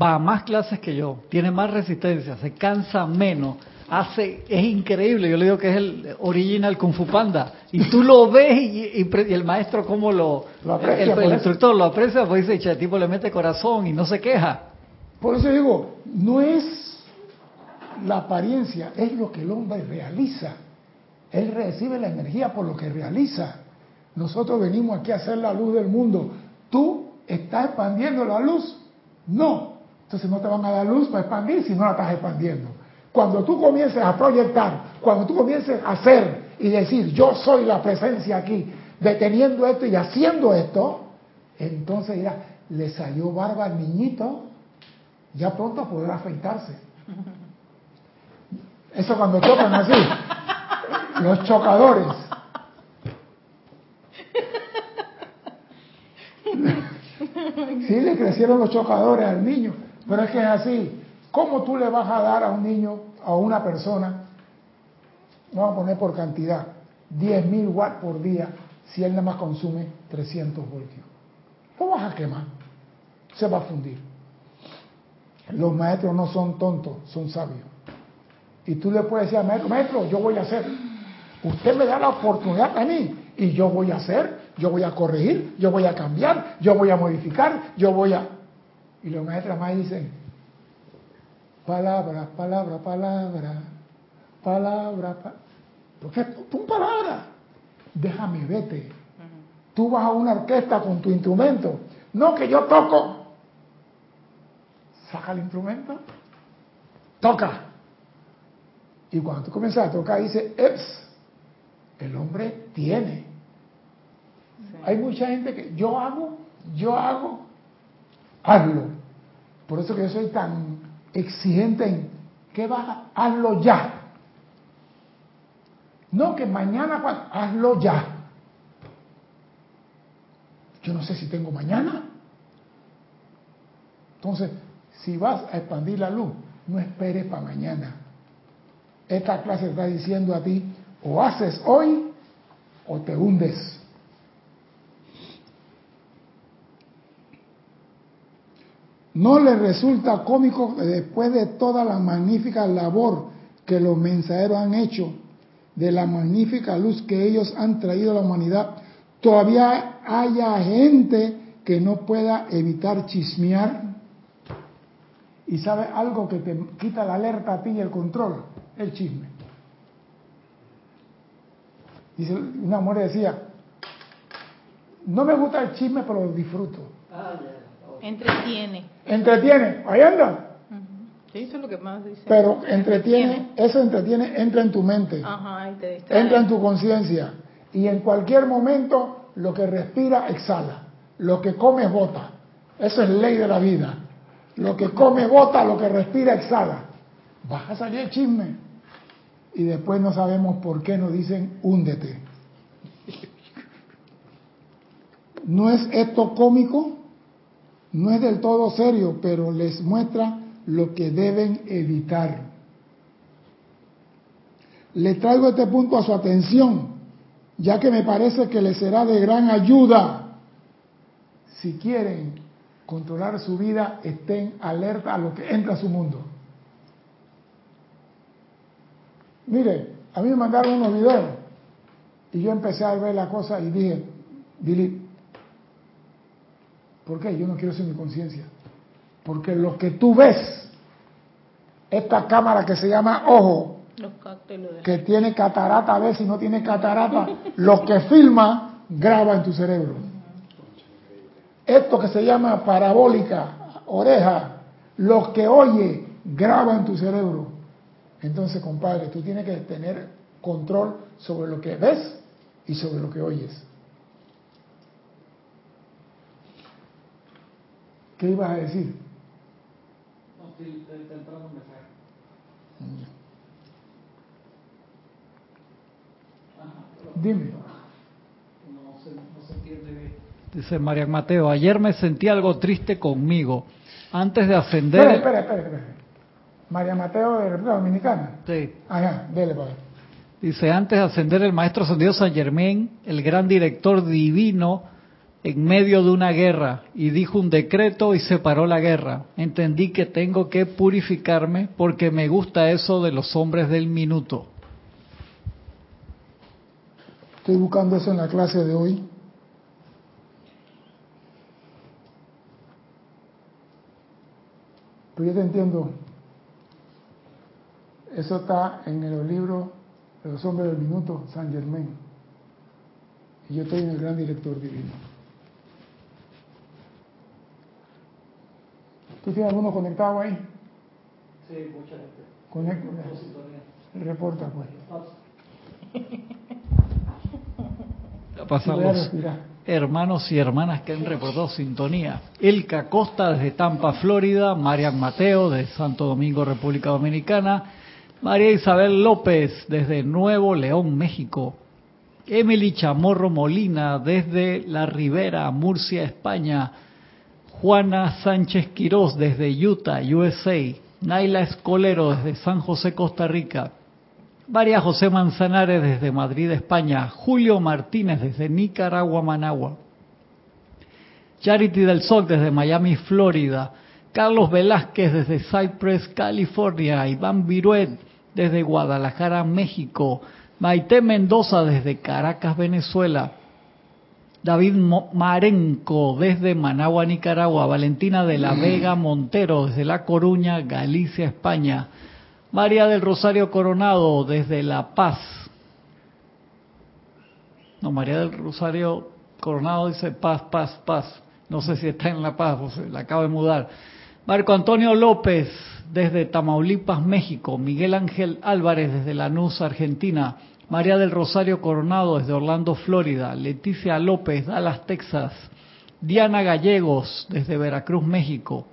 va a más clases que yo, tiene más resistencia, se cansa menos, hace, es increíble, yo le digo que es el original Kung Fu Panda, y tú lo ves y, y pre- y el maestro como lo, Lo aprecia, el, el eso. instructor lo aprecia, pues dice, "Che, el tipo le mete corazón y no se queja. Por eso digo, no es la apariencia, es lo que el hombre realiza. Él recibe la energía por lo que realiza. Nosotros venimos aquí a hacer la luz del mundo. ¿Tú estás expandiendo la luz? No. Entonces no te van a dar luz para expandir si no la estás expandiendo. Cuando tú comiences a proyectar, cuando tú comiences a hacer y decir, yo soy la presencia aquí, deteniendo esto y haciendo esto, entonces ya le salió barba al niñito, ya pronto podrá afeitarse. Eso cuando chocan así, los chocadores. Sí, le crecieron los chocadores al niño, pero es que es así. ¿Cómo tú le vas a dar a un niño, a una persona, vamos a poner por cantidad, 10.000 watts por día si él nada más consume 300 voltios? Lo vas a quemar, se va a fundir. Los maestros no son tontos, son sabios. Y tú le puedes decir al maestro, maestro, yo voy a hacer. Usted me da la oportunidad a mí y yo voy a hacer, yo voy a corregir, yo voy a cambiar, yo voy a modificar, yo voy a... Y los maestros más dicen, palabra, palabra, palabra, palabra, pa... ¿Por qué? Tú palabra. Déjame vete. Tú vas a una orquesta con tu instrumento. No que yo toco. Saca el instrumento. Toca. Y cuando tú comienzas a tocar, dice, Eps, el hombre tiene. Hay mucha gente que yo hago, yo hago, hazlo. Por eso que yo soy tan exigente en, ¿qué vas? Hazlo ya. No que mañana, cuando- hazlo ya. Yo no sé si tengo mañana. Entonces, si vas a expandir la luz, no esperes para mañana. Esta clase está diciendo a ti, o haces hoy o te hundes. No le resulta cómico que después de toda la magnífica labor que los mensajeros han hecho, de la magnífica luz que ellos han traído a la humanidad, todavía haya gente que no pueda evitar chismear. Y sabe algo que te quita la alerta a ti y el control, el chisme. Dice, una mujer decía, no me gusta el chisme, pero lo disfruto. Ah. Entretiene. Entretiene, ahí anda. Sí, eso es lo que más dice. Pero entretiene, eso entretiene, entra en tu mente, Ajá, y te distrae. entra en tu conciencia. Y en cualquier momento, lo que respira, exhala. Lo que come, bota. Eso es ley de la vida. Lo que come, bota, lo que respira, exhala. Vas a salir el chisme. Y después no sabemos por qué nos dicen, húndete. ¿No es esto cómico? No es del todo serio, pero les muestra lo que deben evitar. Le traigo este punto a su atención, ya que me parece que les será de gran ayuda. Si quieren controlar su vida, estén alerta a lo que entra a su mundo. Mire, a mí me mandaron unos videos y yo empecé a ver la cosa y dije, delete. ¿Por qué? Yo no quiero ser mi conciencia. Porque lo que tú ves, esta cámara que se llama ojo, Los que tiene catarata, a ver si no tiene catarata, lo que filma, graba en tu cerebro. Esto que se llama parabólica, oreja, lo que oye, graba en tu cerebro. Entonces, compadre, tú tienes que tener control sobre lo que ves y sobre lo que oyes. ¿Qué ibas a decir? Dime. Dice Marian Mateo, ayer me sentí algo triste conmigo. Antes de ascender... Espera, espera, espera, espera. María Mateo de República Dominicana. Sí. Ajá, dele, padre. Dice, antes de ascender el maestro ascendido San Germain, el gran director divino, en medio de una guerra, y dijo un decreto y separó la guerra. Entendí que tengo que purificarme porque me gusta eso de los hombres del minuto. Estoy buscando eso en la clase de hoy. Pero yo te entiendo. Eso está en el libro de los hombres del minuto, San Germain. Y yo estoy en el gran director divino. ¿Tú tienes alguno conectado ahí? Sí, mucha gente. Conecta. Reporta, pues. A pasar los hermanos y hermanas que han reportado sintonía. Elka Costa desde Tampa, Florida. Marian Mateo de Santo Domingo, República Dominicana. María Isabel López desde Nuevo León, México. Emily Chamorro Molina desde La Ribera, Murcia, España. Juana Sánchez Quirós desde Utah, USA. Naila Escolero desde San José, Costa Rica. María José Manzanares desde Madrid, España. Julio Martínez desde Nicaragua, Managua. Charity del Sol desde Miami, Florida. Carlos Velázquez desde Cypress, California. Iván Viruet desde Guadalajara, México. Maite Mendoza desde Caracas, Venezuela. David Marenco desde Managua, Nicaragua. Valentina de la Vega Montero desde La Coruña, Galicia, España. María del Rosario Coronado desde La Paz. No, María del Rosario Coronado dice paz, paz, paz. No sé si está en La Paz, o se la acabo de mudar. Marco Antonio López desde Tamaulipas, México. Miguel Ángel Álvarez desde Lanús, Argentina. María del Rosario Coronado desde Orlando, Florida. Leticia López, Dallas, Texas. Diana Gallegos desde Veracruz, México.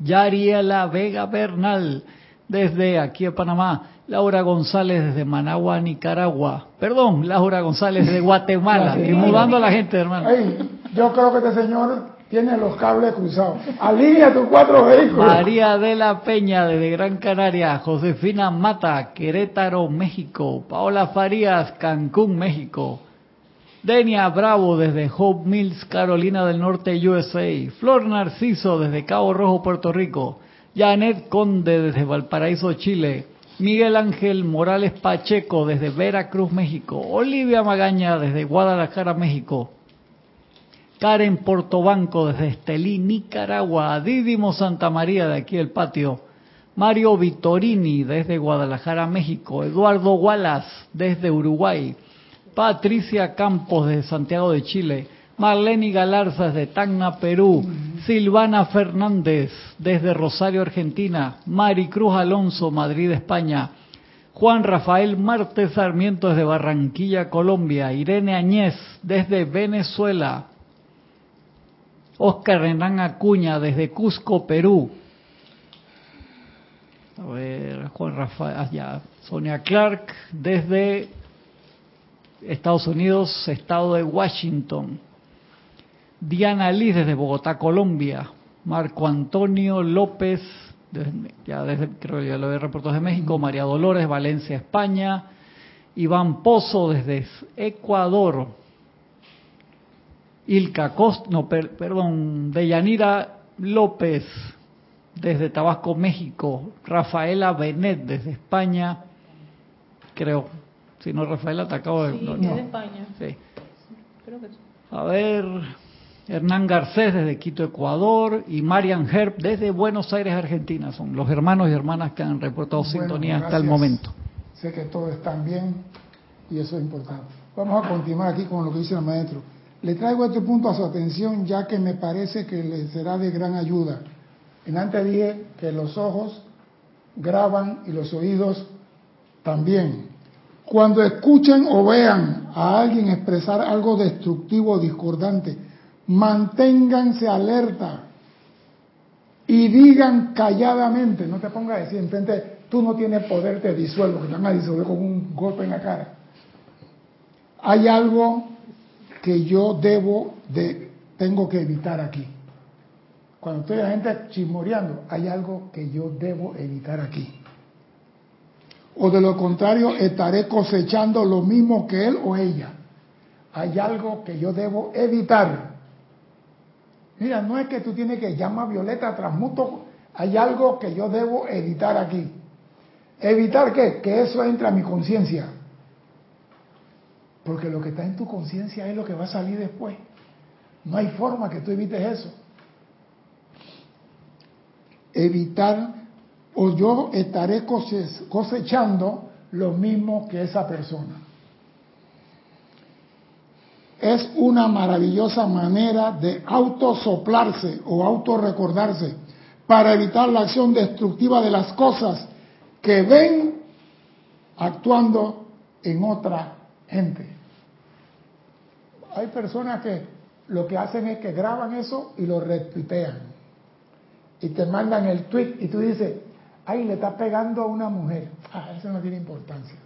Yariela Vega Bernal desde aquí a Panamá. Laura González desde Managua, Nicaragua. Perdón, Laura González de Guatemala. Y mudando a la gente, hermano. Ey, yo creo que este señor tiene los cables cruzados. Alinea tus cuatro vehículos. María de la Peña desde Gran Canaria, Josefina Mata, Querétaro, México, Paola Farías, Cancún, México, Denia Bravo desde Hope Mills, Carolina del Norte, USA, Flor Narciso desde Cabo Rojo, Puerto Rico, Janet Conde desde Valparaíso, Chile, Miguel Ángel Morales Pacheco desde Veracruz, México, Olivia Magaña desde Guadalajara, México, Karen Portobanco desde Estelí, Nicaragua, Didimo Santa María de aquí el patio, Mario Vittorini desde Guadalajara, México, Eduardo Wallace desde Uruguay, Patricia Campos desde Santiago de Chile, Marlene Galarza desde Tacna, Perú. Silvana Fernández desde Rosario, Argentina. Maricruz Alonso, Madrid, España. Juan Rafael Martes Sarmiento desde Barranquilla, Colombia. Irene Añez desde Venezuela. Oscar Renan Acuña desde Cusco, Perú. A ver, Juan Rafael, ah, ya. Sonia Clark desde Estados Unidos, estado de Washington. Diana Liz desde Bogotá, Colombia. Marco Antonio López, desde- ya desde, creo que ya lo he reportado de México. María Dolores, Valencia, España. Iván Pozo desde Ecuador. Ilka Cost, no, per- perdón, Deyanira López desde Tabasco, México. Rafaela Benet desde España. Creo. Si no, Rafaela, te acabo de... Sí, no, no. de España. Sí. Creo que sí. A ver, Hernán Garcés desde Quito, Ecuador, y Marian Herb desde Buenos Aires, Argentina. Son los hermanos y hermanas que han reportado Bueno, sintonía hasta el momento. Sé que todos están bien y eso es importante. Vamos a continuar aquí con lo que dice el maestro. Le traigo este punto a su atención ya que me parece que le será de gran ayuda. En antes dije que los ojos graban y los oídos también. Cuando escuchen o vean a alguien expresar algo destructivo o discordante, manténganse alerta y digan calladamente, no te pongas a decir enfrente, tú no tienes poder, te disuelvo, que te van a disolver con un golpe en la cara. Hay algo que yo debo de, tengo que evitar aquí. Cuando estoy la gente chismoreando, hay algo que yo debo evitar aquí. O de lo contrario, estaré cosechando lo mismo que él o ella. Hay algo que yo debo evitar. Mira, no es que tú tienes que llamar a Violeta, transmuto. Hay algo que yo debo evitar aquí. ¿Evitar qué? Que eso entre a mi conciencia. Porque lo que está en tu conciencia es lo que va a salir después. No hay forma que tú evites eso. Evitar, o yo estaré cose- cosechando lo mismo que esa persona. Es una maravillosa manera de autosoplarse o autorrecordarse para evitar la acción destructiva de las cosas que ven actuando en otra gente. Hay personas que lo que hacen es que graban eso y lo retuitean. Y te mandan el tweet y tú dices, ay, le está pegando a una mujer. Ah, eso no tiene importancia.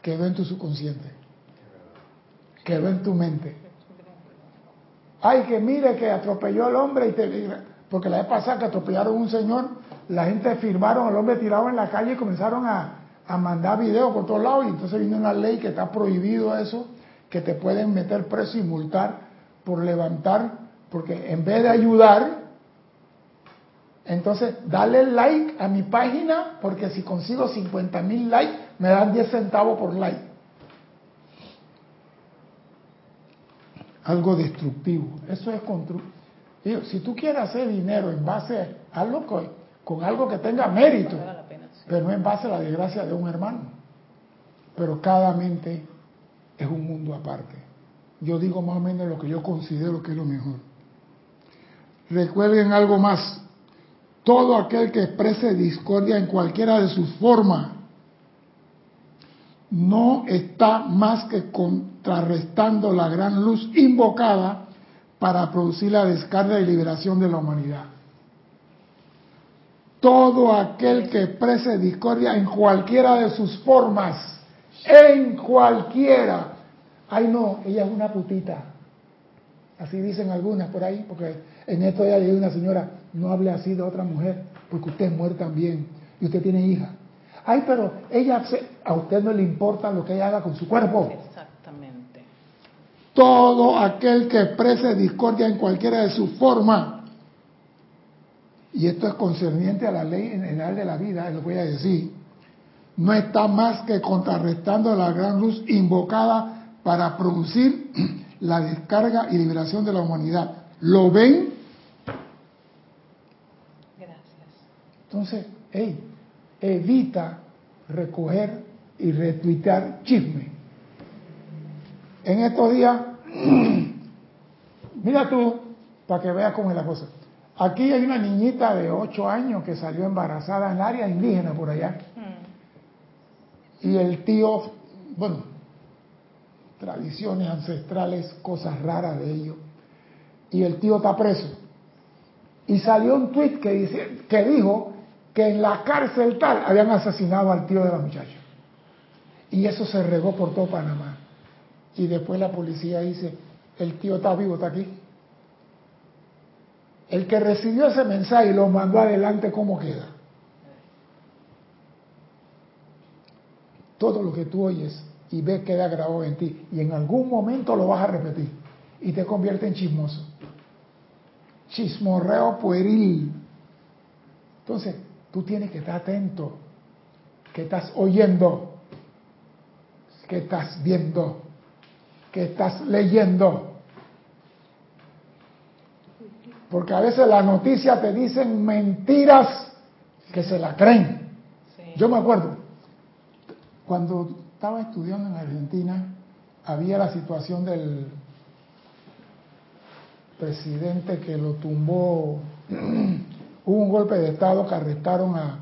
Quedó en tu subconsciente. Quedó en tu mente. Ay, que mire que atropelló al hombre y te... Porque la vez pasada que atropellaron a un señor, la gente firmaron al hombre tirado en la calle y comenzaron a, a mandar videos por todos lados y entonces vino una ley que está prohibido eso, que te pueden meter preso y multar por levantar, porque en vez de ayudar, entonces dale like a mi página, porque si consigo 50 mil likes, me dan 10 centavos por like. Algo destructivo. Eso es constructivo. Si tú quieres hacer dinero en base a algo con, con algo que tenga mérito, pero no en base a la desgracia de un hermano. Pero cada mente es un mundo aparte. Yo digo más o menos lo que yo considero que es lo mejor. Recuerden algo más. Todo aquel que exprese discordia en cualquiera de sus formas no está más que contrarrestando la gran luz invocada para producir la descarga y liberación de la humanidad. Todo aquel que exprese discordia en cualquiera de sus formas, en cualquiera. Ay no, ella es una putita. Así dicen algunas por ahí, porque en esto ya le una señora, no hable así de otra mujer, porque usted es también y usted tiene hija. Ay, pero ella, a usted no le importa lo que ella haga con su cuerpo. Exactamente. Todo aquel que exprese discordia en cualquiera de sus formas, y esto es concerniente a la ley general de la vida, lo voy a decir, no está más que contrarrestando la gran luz invocada para producir la descarga y liberación de la humanidad. ¿Lo ven? Gracias. Entonces, hey, evita recoger y retuitear chisme. En estos días Mira tú, para que veas cómo es la cosa. Aquí hay una niñita de 8 años que salió embarazada en el área indígena por allá. Mm. Y el tío, bueno, tradiciones ancestrales, cosas raras de ellos. Y el tío está preso. Y salió un tuit que, dice, que dijo que en la cárcel tal habían asesinado al tío de la muchacha. Y eso se regó por todo Panamá. Y después la policía dice, el tío está vivo, está aquí. El que recibió ese mensaje y lo mandó adelante, ¿cómo queda? Todo lo que tú oyes y ves queda grabado en ti. Y en algún momento lo vas a repetir. Y te convierte en chismoso. Chismorreo pueril. Entonces, tú tienes que estar atento. que estás oyendo? que estás viendo? que estás leyendo? Porque a veces las noticias te dicen mentiras que se la creen. Sí. Yo me acuerdo, cuando estaba estudiando en Argentina, había la situación del presidente que lo tumbó, hubo un golpe de Estado que arrestaron a,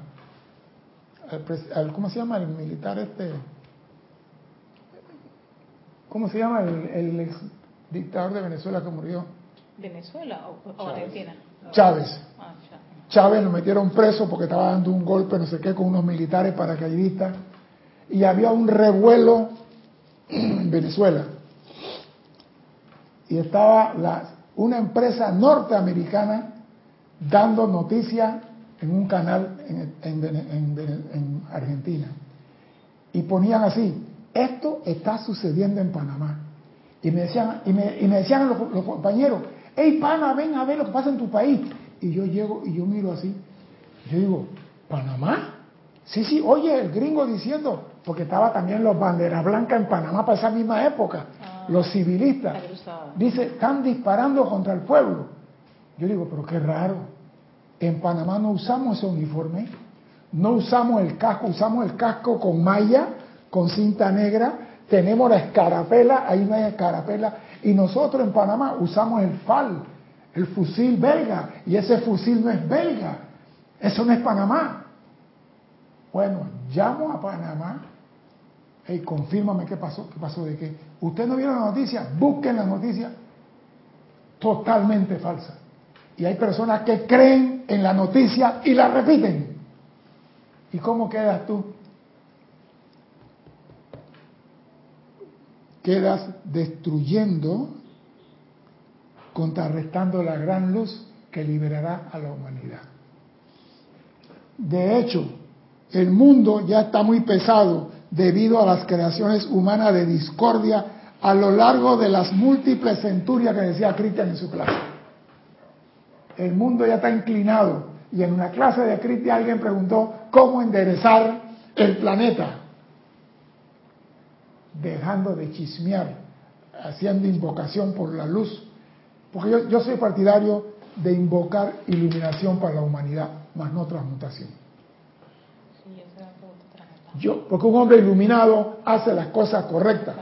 al, pres- al- ¿cómo se llama? El militar este, ¿cómo se llama? El, el ex dictador de Venezuela que murió, ¿Venezuela o, o Argentina? Chávez. Ah, ya. Chávez lo metieron preso porque estaba dando un golpe, no sé qué, con unos militares paracaidistas. Y había un revuelo en Venezuela. Y estaba la- una empresa norteamericana dando noticias en un canal en, en en Argentina. Y ponían así, esto está sucediendo en Panamá. Y me decían, y me, y me decían los, los compañeros, hey pana, ven a ver lo que pasa en tu país. Y yo llego y yo miro así, yo digo, ¿Panamá? Sí, sí, oye, el gringo diciendo, porque estaba también los banderas blancas en Panamá para esa misma época, Ah. los civilistas. Dice, están disparando contra el pueblo. Yo digo, pero qué raro. En Panamá no usamos ese uniforme, no usamos el casco, usamos el casco con malla, con cinta negra, tenemos la escarapela, ahí no hay escarapela, y nosotros en Panamá usamos el FAL, el fusil belga, y ese fusil no es belga, eso no es Panamá. Bueno, llamo a Panamá, hey, confírmame qué pasó, qué pasó de qué. ¿Usted no vieron la noticia? Busquen la noticia, totalmente falsa. Y hay personas que creen en la noticia y la repiten. ¿Y cómo quedas tú? Quedas destruyendo, contrarrestando la gran luz que liberará a la humanidad. De hecho, el mundo ya está muy pesado debido a las creaciones humanas de discordia a lo largo de las múltiples centurias que decía Cristian en su clase. El mundo ya está inclinado. Y en una clase de Cristian alguien preguntó cómo enderezar el planeta, dejando de chismear, haciendo invocación por la luz, porque yo, yo soy partidario de invocar iluminación para la humanidad, más no transmutación. Yo, porque un hombre iluminado hace las cosas correctas.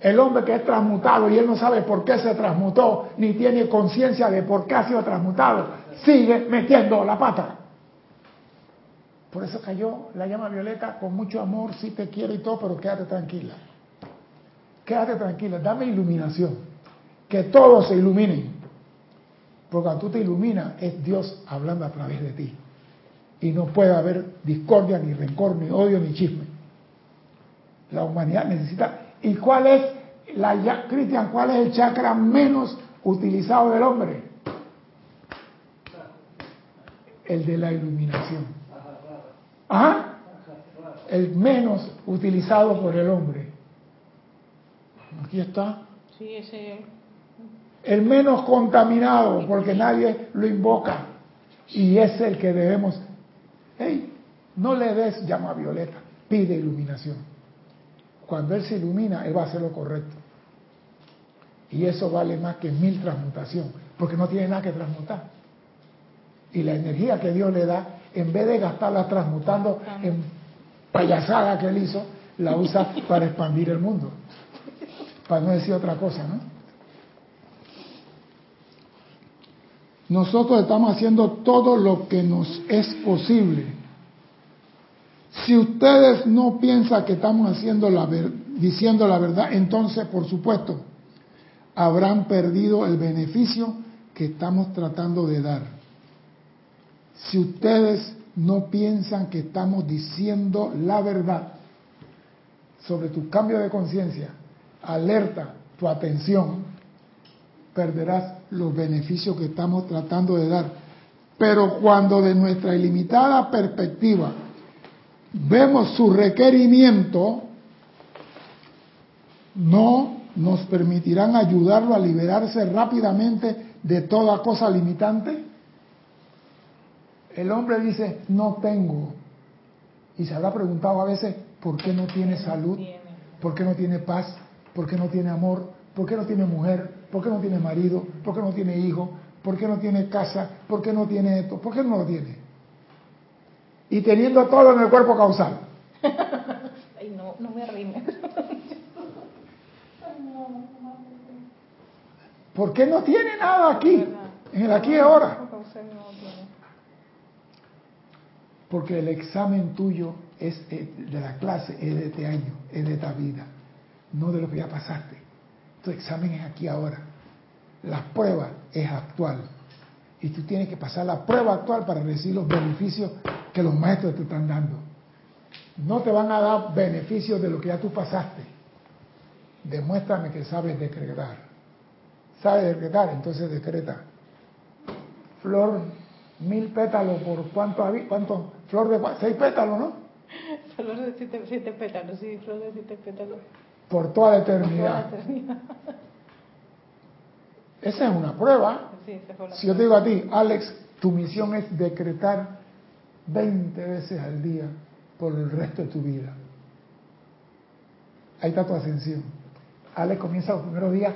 El hombre que es transmutado y él no sabe por qué se transmutó, ni tiene conciencia de por qué ha sido transmutado, sigue metiendo la pata. Por eso cayó la llama violeta con mucho amor, sí te quiero y todo, pero quédate tranquila. Quédate tranquila, dame iluminación. Que todos se iluminen. Porque cuando tú te iluminas, es Dios hablando a través de ti. Y no puede haber discordia, ni rencor, ni odio, ni chisme. La humanidad necesita. ¿Y cuál es, la, ya- Cristian, cuál es el chakra menos utilizado del hombre? El de la iluminación. Ajá. El menos utilizado por el hombre. Aquí está. Sí, ese. El menos contaminado, porque nadie lo invoca. Y es el que debemos. Hey, no le des llama violeta, pide iluminación. Cuando Él se ilumina, Él va a hacer lo correcto. Y eso vale más que mil transmutación, porque no tiene nada que transmutar. Y la energía que Dios le da, en vez de gastarla transmutando en payasada que Él hizo, la usa para expandir el mundo. Para no decir otra cosa, ¿no? nosotros estamos haciendo todo lo que nos es posible. Si ustedes no piensan que estamos haciendo la ver- diciendo la verdad, entonces, por supuesto, habrán perdido el beneficio que estamos tratando de dar. Si ustedes no piensan que estamos diciendo la verdad sobre tu cambio de conciencia, alerta tu atención, perderás los beneficios que estamos tratando de dar. Pero cuando de nuestra ilimitada perspectiva vemos su requerimiento, no nos permitirán ayudarlo a liberarse rápidamente de toda cosa limitante. El hombre dice, no tengo. Y se habrá preguntado a veces, ¿por qué no tiene salud? ¿Por qué no tiene paz? ¿Por qué no tiene amor? ¿Por qué no tiene mujer? ¿Por qué no tiene marido? ¿Por qué no tiene hijo? ¿Por qué no tiene casa? ¿Por qué no tiene esto? ¿Por qué no lo tiene? Y teniendo todo en el cuerpo causal. Ay, no, no me arrimes. ¿Por qué no tiene nada aquí? En el aquí y ahora. Porque el examen tuyo es eh, de la clase, es de este año, es de esta vida, no de lo que ya pasaste. Tu examen es aquí ahora. La prueba es actual. Y tú tienes que pasar la prueba actual para recibir los beneficios que los maestros te están dando. No te van a dar beneficios de lo que ya tú pasaste. Demuéstrame que sabes decretar. ¿Sabes decretar? Entonces decreta. Flor, mil pétalos por cuánto había, cuánto, flor de seis pétalos, ¿no? Flor de siete, siete pétalos, sí, flor de siete pétalos. Por toda la Toda la eternidad. Esa es una prueba. Sí, esa fue la Si yo te digo a ti, Alex, tu misión es decretar 20 veces al día por el resto de tu vida. Ahí está tu ascensión. Alex comienza los primeros días,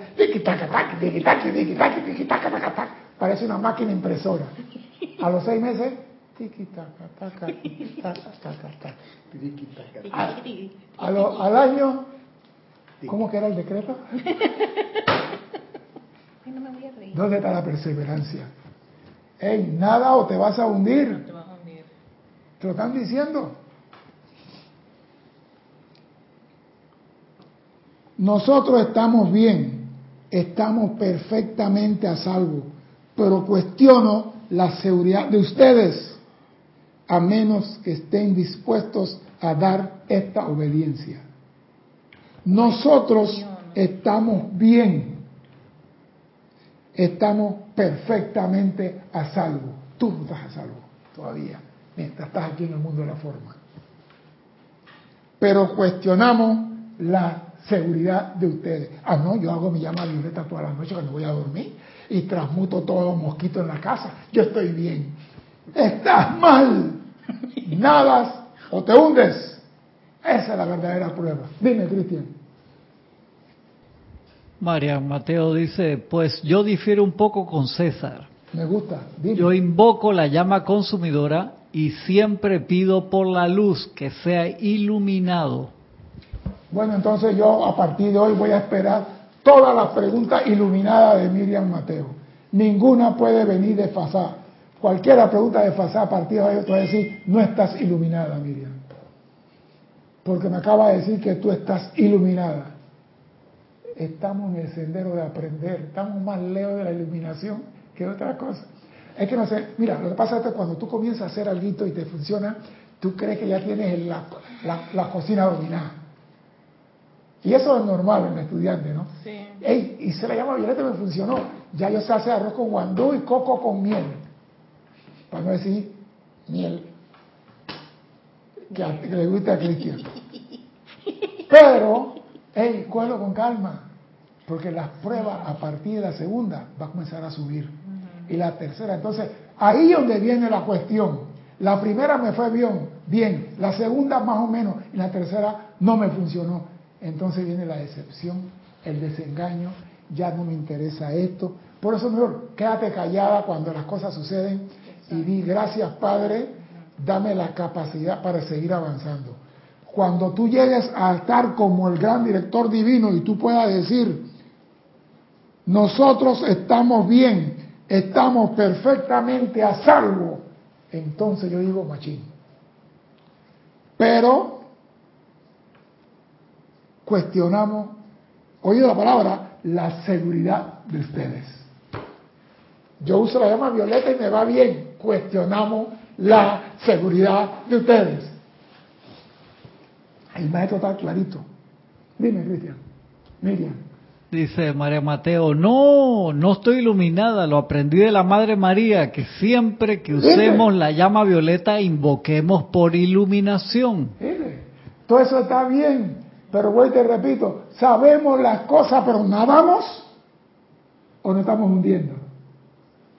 parece una máquina impresora. A los seis meses, tiqui-taca-taca, tiqui-taca-taca-tac. A- a lo- al año, ¿cómo que era el decreto? Ay, no me voy a reír. ¿Dónde está la perseverancia? Ey, nada o te vas a hundir. Te vas a hundir. Te lo están diciendo. Nosotros estamos bien, estamos perfectamente a salvo, pero cuestiono la seguridad de ustedes, a menos que estén dispuestos a dar esta obediencia. Nosotros estamos bien, estamos perfectamente a salvo. Tú no estás a salvo todavía, mientras estás aquí en el mundo de la forma. Pero cuestionamos la seguridad de ustedes. Ah, no, yo hago mi llama violeta toda la noche cuando voy a dormir y transmuto todos los mosquitos en la casa. Yo estoy bien. Estás mal. Nadas o te hundes. Esa es la verdadera prueba. Dime, Cristian. Marian Mateo dice, pues yo difiero un poco con César. Me gusta. Dime. Yo invoco la llama consumidora y siempre pido por la luz que sea iluminado. Bueno, entonces yo a partir de hoy voy a esperar todas las preguntas iluminadas de Miriam Mateo. Ninguna puede venir desfasada. Cualquiera pregunta desfasada a partir de hoy te voy a decir, no estás iluminada, Miriam. Porque me acaba de decir que tú estás iluminada. Estamos en el sendero de aprender, estamos más lejos de la iluminación que de otra cosa. Es que no sé, mira, lo que pasa es que cuando tú comienzas a hacer algo y te funciona, tú crees que ya tienes la, la, la cocina dominada. Y eso es normal en el estudiante, ¿no? Sí. Ey, y se la llama violeta y me funcionó. Ya yo sé hacer arroz con guandú y coco con miel. Para no decir miel. Que, le gusta a Cristian. Pero, hey, cuelo con calma. Porque las pruebas a partir de la segunda va a comenzar a subir. Y la tercera. Entonces, ahí es donde viene la cuestión. La primera me fue bien, bien. La segunda más o menos. Y la tercera no me funcionó. Entonces viene la decepción, el desengaño. Ya no me interesa esto. Por eso mejor, quédate callada cuando las cosas suceden y di gracias Padre, dame la capacidad para seguir avanzando. Cuando tú llegues a estar como el gran director divino y tú puedas decir, nosotros estamos bien, estamos perfectamente a salvo, entonces yo digo machín. Pero cuestionamos, oído la palabra, la seguridad de ustedes. Yo uso la llama violeta y me va bien. Cuestionamos la seguridad de ustedes. El maestro está clarito. Dime, Cristian. Miriam. Dice María Mateo, no, no estoy iluminada, lo aprendí de la Madre María, que siempre que usemos la llama violeta invoquemos por iluminación. Todo eso está bien, pero voy y te repito, sabemos las cosas, pero nadamos o nos estamos hundiendo.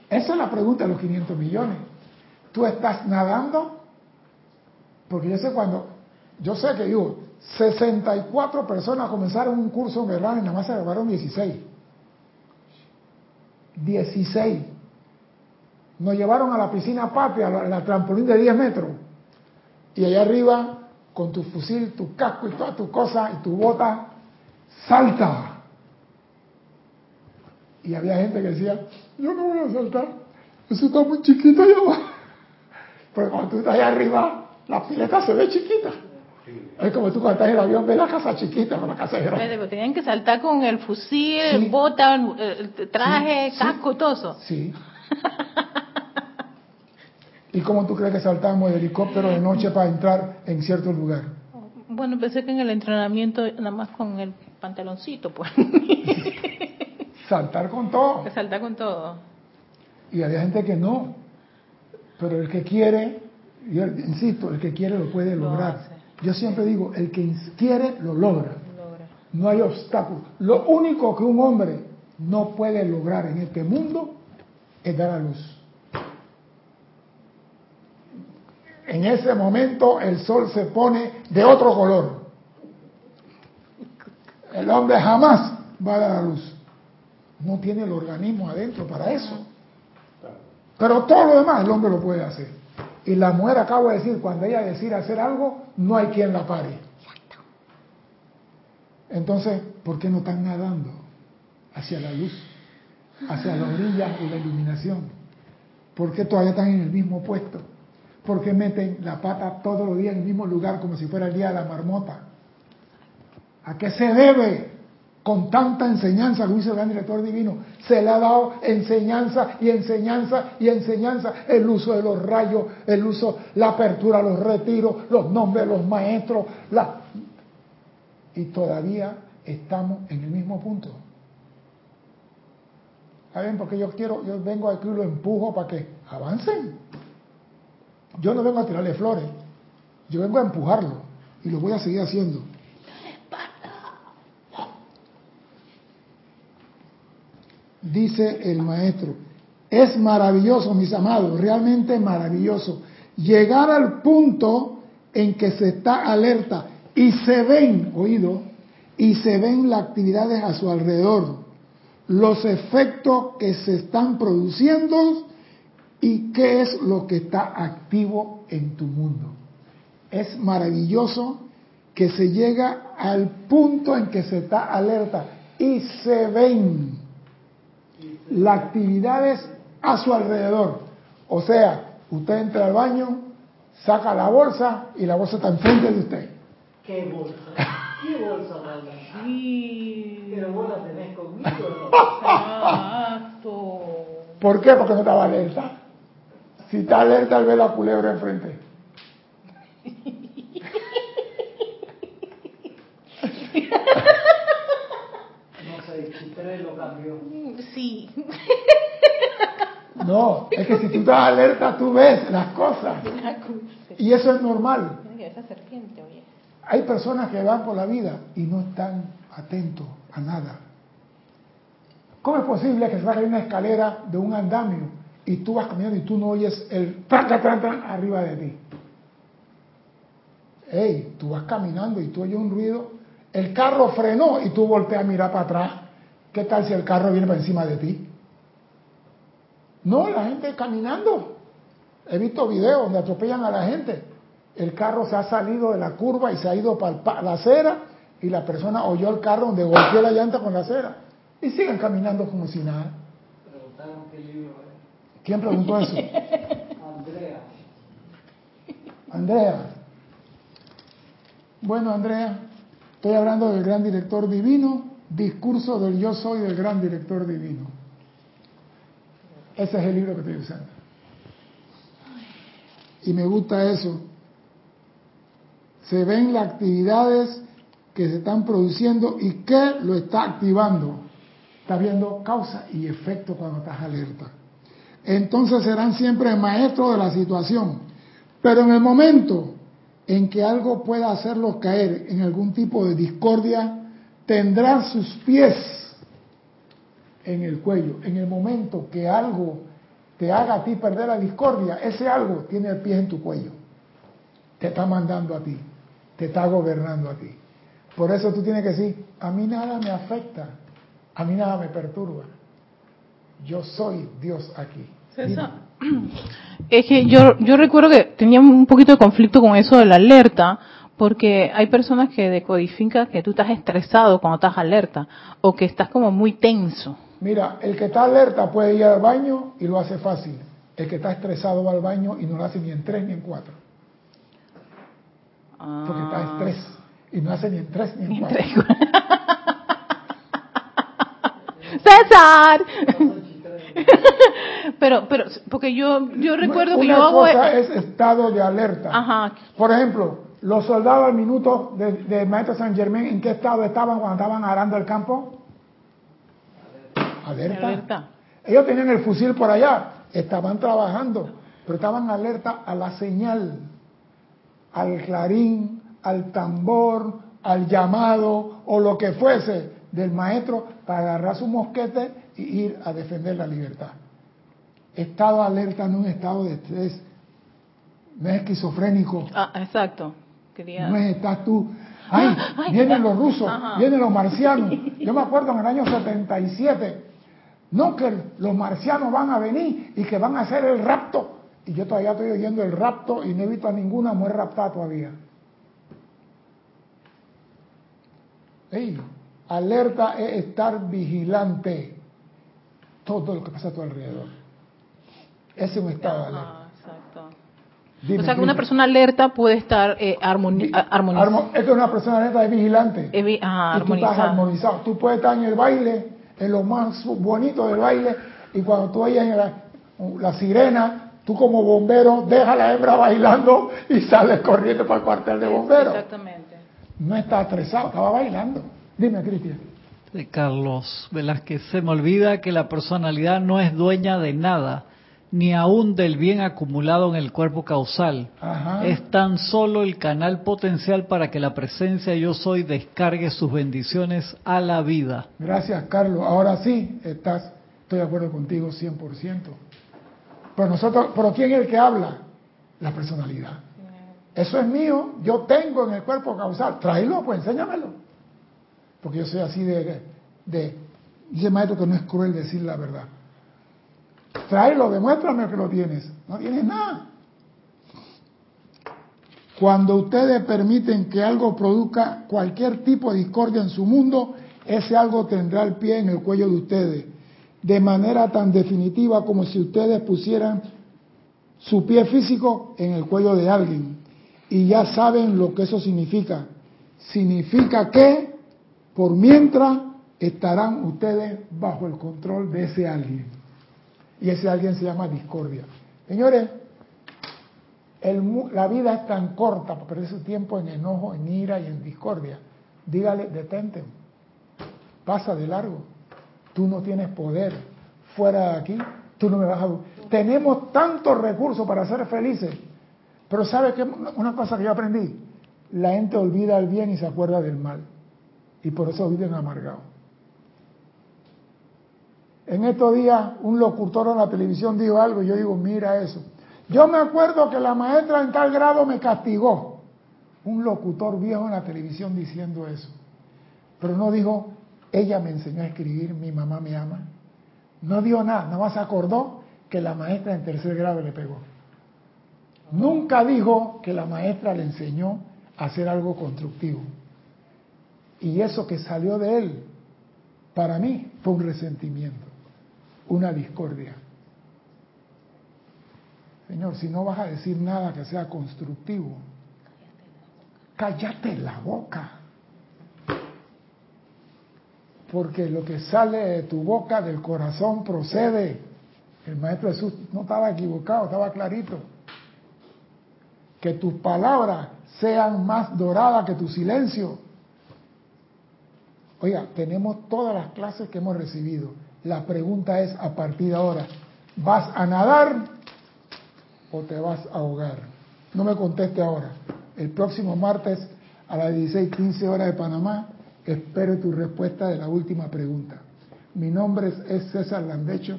Esa es la pregunta de los 500 millones. ¿Tú estás nadando? Porque yo sé cuando, yo sé que digo, 64 personas comenzaron un curso en verano y nada más se grabaron 16. 16. Nos llevaron a la piscina patria, a la, trampolín de 10 metros. Y allá arriba, con tu fusil, tu casco y toda tu cosa y tu bota, salta. Y había gente que decía, yo no voy a saltar, eso está muy chiquito allá abajo. Pero cuando tú estás allá arriba, la pileta se ve chiquita. Es como tú en el avión ves la casa chiquita, no la casa es grande. Pero Tenían que saltar con el fusil, Sí. bota, el traje, Sí, sí. casco, todo eso. Sí. ¿Y cómo tú crees que saltamos de helicóptero de noche para entrar en cierto lugar? Bueno, pensé que en el entrenamiento nada más con el pantaloncito, pues. Saltar con todo. Que saltar con todo. Y había gente que no. Pero el que quiere, yo insisto, el que quiere lo puede Lo lograr. Yo siempre digo, el que quiere lo logra. Logra. No hay obstáculo. Lo único que un hombre no puede lograr en este mundo es dar a luz. En ese momento el sol se pone de otro color. El hombre jamás va a dar a luz. No tiene el organismo adentro para eso. Pero todo lo demás el hombre lo puede hacer. Y la mujer acaba de decir, cuando ella decide hacer algo, no hay quien la pare. Entonces, ¿por qué no están nadando hacia la luz, hacia la orilla y la iluminación? ¿Por qué todavía están en el mismo puesto? ¿Por qué meten la pata todos los días en el mismo lugar como si fuera el día de la marmota? ¿A qué se debe con tanta enseñanza, lo dice el gran director divino? Se le ha dado enseñanza y enseñanza y enseñanza. El uso de los rayos, el uso, la apertura, los retiros, los nombres de los maestros, y todavía estamos en el mismo punto. ¿Saben? Porque yo quiero, yo vengo aquí y lo empujo para que avancen. Yo no vengo a tirarle flores, yo vengo a empujarlo y lo voy a seguir haciendo. Dice el maestro, es maravilloso, mis amados, realmente maravilloso, llegar al punto en que se está alerta y se ven, oído, y se ven las actividades a su alrededor, los efectos que se están produciendo y qué es lo que está activo en tu mundo. Es maravilloso que se llega al punto en que se está alerta y se ven las actividades a su alrededor. O sea, usted entra al baño, saca la bolsa y la bolsa está enfrente de usted. ¿Qué bolsa? ¿Qué bolsa, Paula? Sí. Pero vos la tenés conmigo, ¿no? ¿Por qué? Porque no estaba alerta. Si está alerta, ve la culebra enfrente. Lo cambió. Sí. No, es que si tú estás alerta, tú ves las cosas. Y eso es normal. Hay personas que van por la vida y no están atentos a nada. ¿Cómo es posible que se baje una escalera de un andamio y tú vas caminando y tú no oyes el tran, tran, tran, tran arriba de ti? Ey, tú vas caminando y tú oyes un ruido, el carro frenó y tú volteas a mirar para atrás. ¿Qué tal si el carro viene por encima de ti? No, la gente caminando. He visto videos donde atropellan a la gente. El carro se ha salido de la curva y se ha ido para la acera y la persona oyó el carro donde golpeó la llanta con la acera y siguen caminando como si nada. Preguntaron qué libro es. ¿Quién preguntó eso? Andrea. Andrea. Bueno, Andrea, estoy hablando del gran director divino, discurso del yo soy del gran director divino. Ese es el libro que estoy usando. Y me gusta eso. Se ven las actividades que se están produciendo y qué lo está activando. Estás viendo causa y efecto cuando estás alerta. Entonces serán siempre maestros de la situación. Pero en el momento en que algo pueda hacerlos caer en algún tipo de discordia, tendrán sus pies en el cuello. En el momento que algo te haga a ti perder la discordia, ese algo tiene el pie en tu cuello. Te está mandando a ti, te está gobernando a ti. Por eso tú tienes que decir, a mí nada me afecta, a mí nada me perturba. Yo soy Dios aquí. César, es que yo, yo recuerdo que tenía un poquito de conflicto con eso de la alerta, porque hay personas que decodifican que tú estás estresado cuando estás alerta, o que estás como muy tenso. Mira, el que está alerta puede ir al baño y lo hace fácil. El que está estresado va al baño y no lo hace ni en tres ni en cuatro. Porque está Ah. estrés. Y no hace ni en tres ni en Ni en cuatro. tres. César. pero, pero, porque yo, yo recuerdo que Una yo hago. cosa es estado de alerta. Ajá. Por ejemplo, los soldados al minuto del de Maestro San Germain, ¿en qué estado estaban cuando estaban arando el campo? Alerta. Alerta. Ellos tenían el fusil por allá, estaban trabajando, pero estaban alerta a la señal, al clarín, al tambor, al llamado o lo que fuese del maestro para agarrar su mosquete y ir a defender la libertad. Estado alerta no es un estado de estrés, no es esquizofrénico, Ah, exacto. Quería. no es estás tú. Ay, Ay, vienen los rusos, Ajá. vienen los marcianos. Yo me acuerdo en el año 77, no que los marcianos van a venir y que van a hacer el rapto. Y yo todavía estoy oyendo el rapto y no he visto a ninguna mujer raptada todavía. Ey, alerta es estar vigilante todo lo que pasa a tu alrededor. Ese es un estado de alerta. Dime, o sea que una persona alerta puede estar eh, armoni- armonizada. Armo- es que una persona alerta es vigilante. Es vi- y tú estás armonizado. Tú puedes estar en el baile, en lo más bonito del baile, y cuando tú oyes en la, la sirena, tú como bombero dejas a la hembra bailando y sales corriendo para el cuartel de bomberos. Exactamente. No está estresado, estaba bailando. Dime, Cristian. de Carlos Velázquez. Se me olvida que la personalidad no es dueña de nada, ni aún del bien acumulado en el cuerpo causal. Ajá. Es tan solo el canal potencial para que la presencia yo soy descargue sus bendiciones a la vida. Gracias, Carlos. Ahora sí, estás, estoy de acuerdo contigo 100%. Pero nosotros, pero ¿quién es el que habla? La personalidad. Eso es mío, yo tengo en el cuerpo causal. Tráelo, pues enséñamelo. Porque yo soy así de, de, dice maestro que no es cruel decir la verdad. Tráelo, demuéstrame que lo tienes. No tienes nada. Cuando ustedes permiten que algo produzca cualquier tipo de discordia en su mundo, ese algo tendrá el pie en el cuello de ustedes, de manera tan definitiva como si ustedes pusieran su pie físico en el cuello de alguien. Y ya saben lo que eso significa. Significa que, por mientras, estarán ustedes bajo el control de ese alguien. Y ese alguien se llama discordia. Señores, la vida es tan corta para perder tiempo en enojo, en ira y en discordia. Dígale, detente, pasa de largo. Tú no tienes poder. Fuera de aquí, tú no me vas a... Tenemos tantos recursos para ser felices. Pero ¿sabe qué? Una cosa que yo aprendí. La gente olvida el bien y se acuerda del mal. Y por eso viven amargados. En estos días un locutor en la televisión dijo algo y yo digo, mira eso. Yo me acuerdo que la maestra en tal grado me castigó. Un locutor viejo en la televisión diciendo eso. Pero no dijo, ella me enseñó a escribir, mi mamá me ama. No dijo nada, nada más acordó que la maestra en tercer grado le pegó. Nunca dijo que la maestra le enseñó a hacer algo constructivo. Y eso que salió de él, para mí, fue un resentimiento, una discordia. Señor, si no vas a decir nada que sea constructivo, cállate la boca. Porque lo que sale de tu boca, del corazón, procede. El Maestro Jesús no estaba equivocado, estaba clarito. Que tus palabras sean más doradas que tu silencio. Oiga, tenemos todas las clases que hemos recibido. La pregunta es, a partir de ahora, ¿vas a nadar o te vas a ahogar? No me conteste ahora. El próximo martes a las 16:15 horas de Panamá, espero tu respuesta de la última pregunta. Mi nombre es César Landecho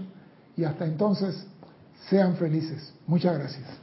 y hasta entonces sean felices. Muchas gracias.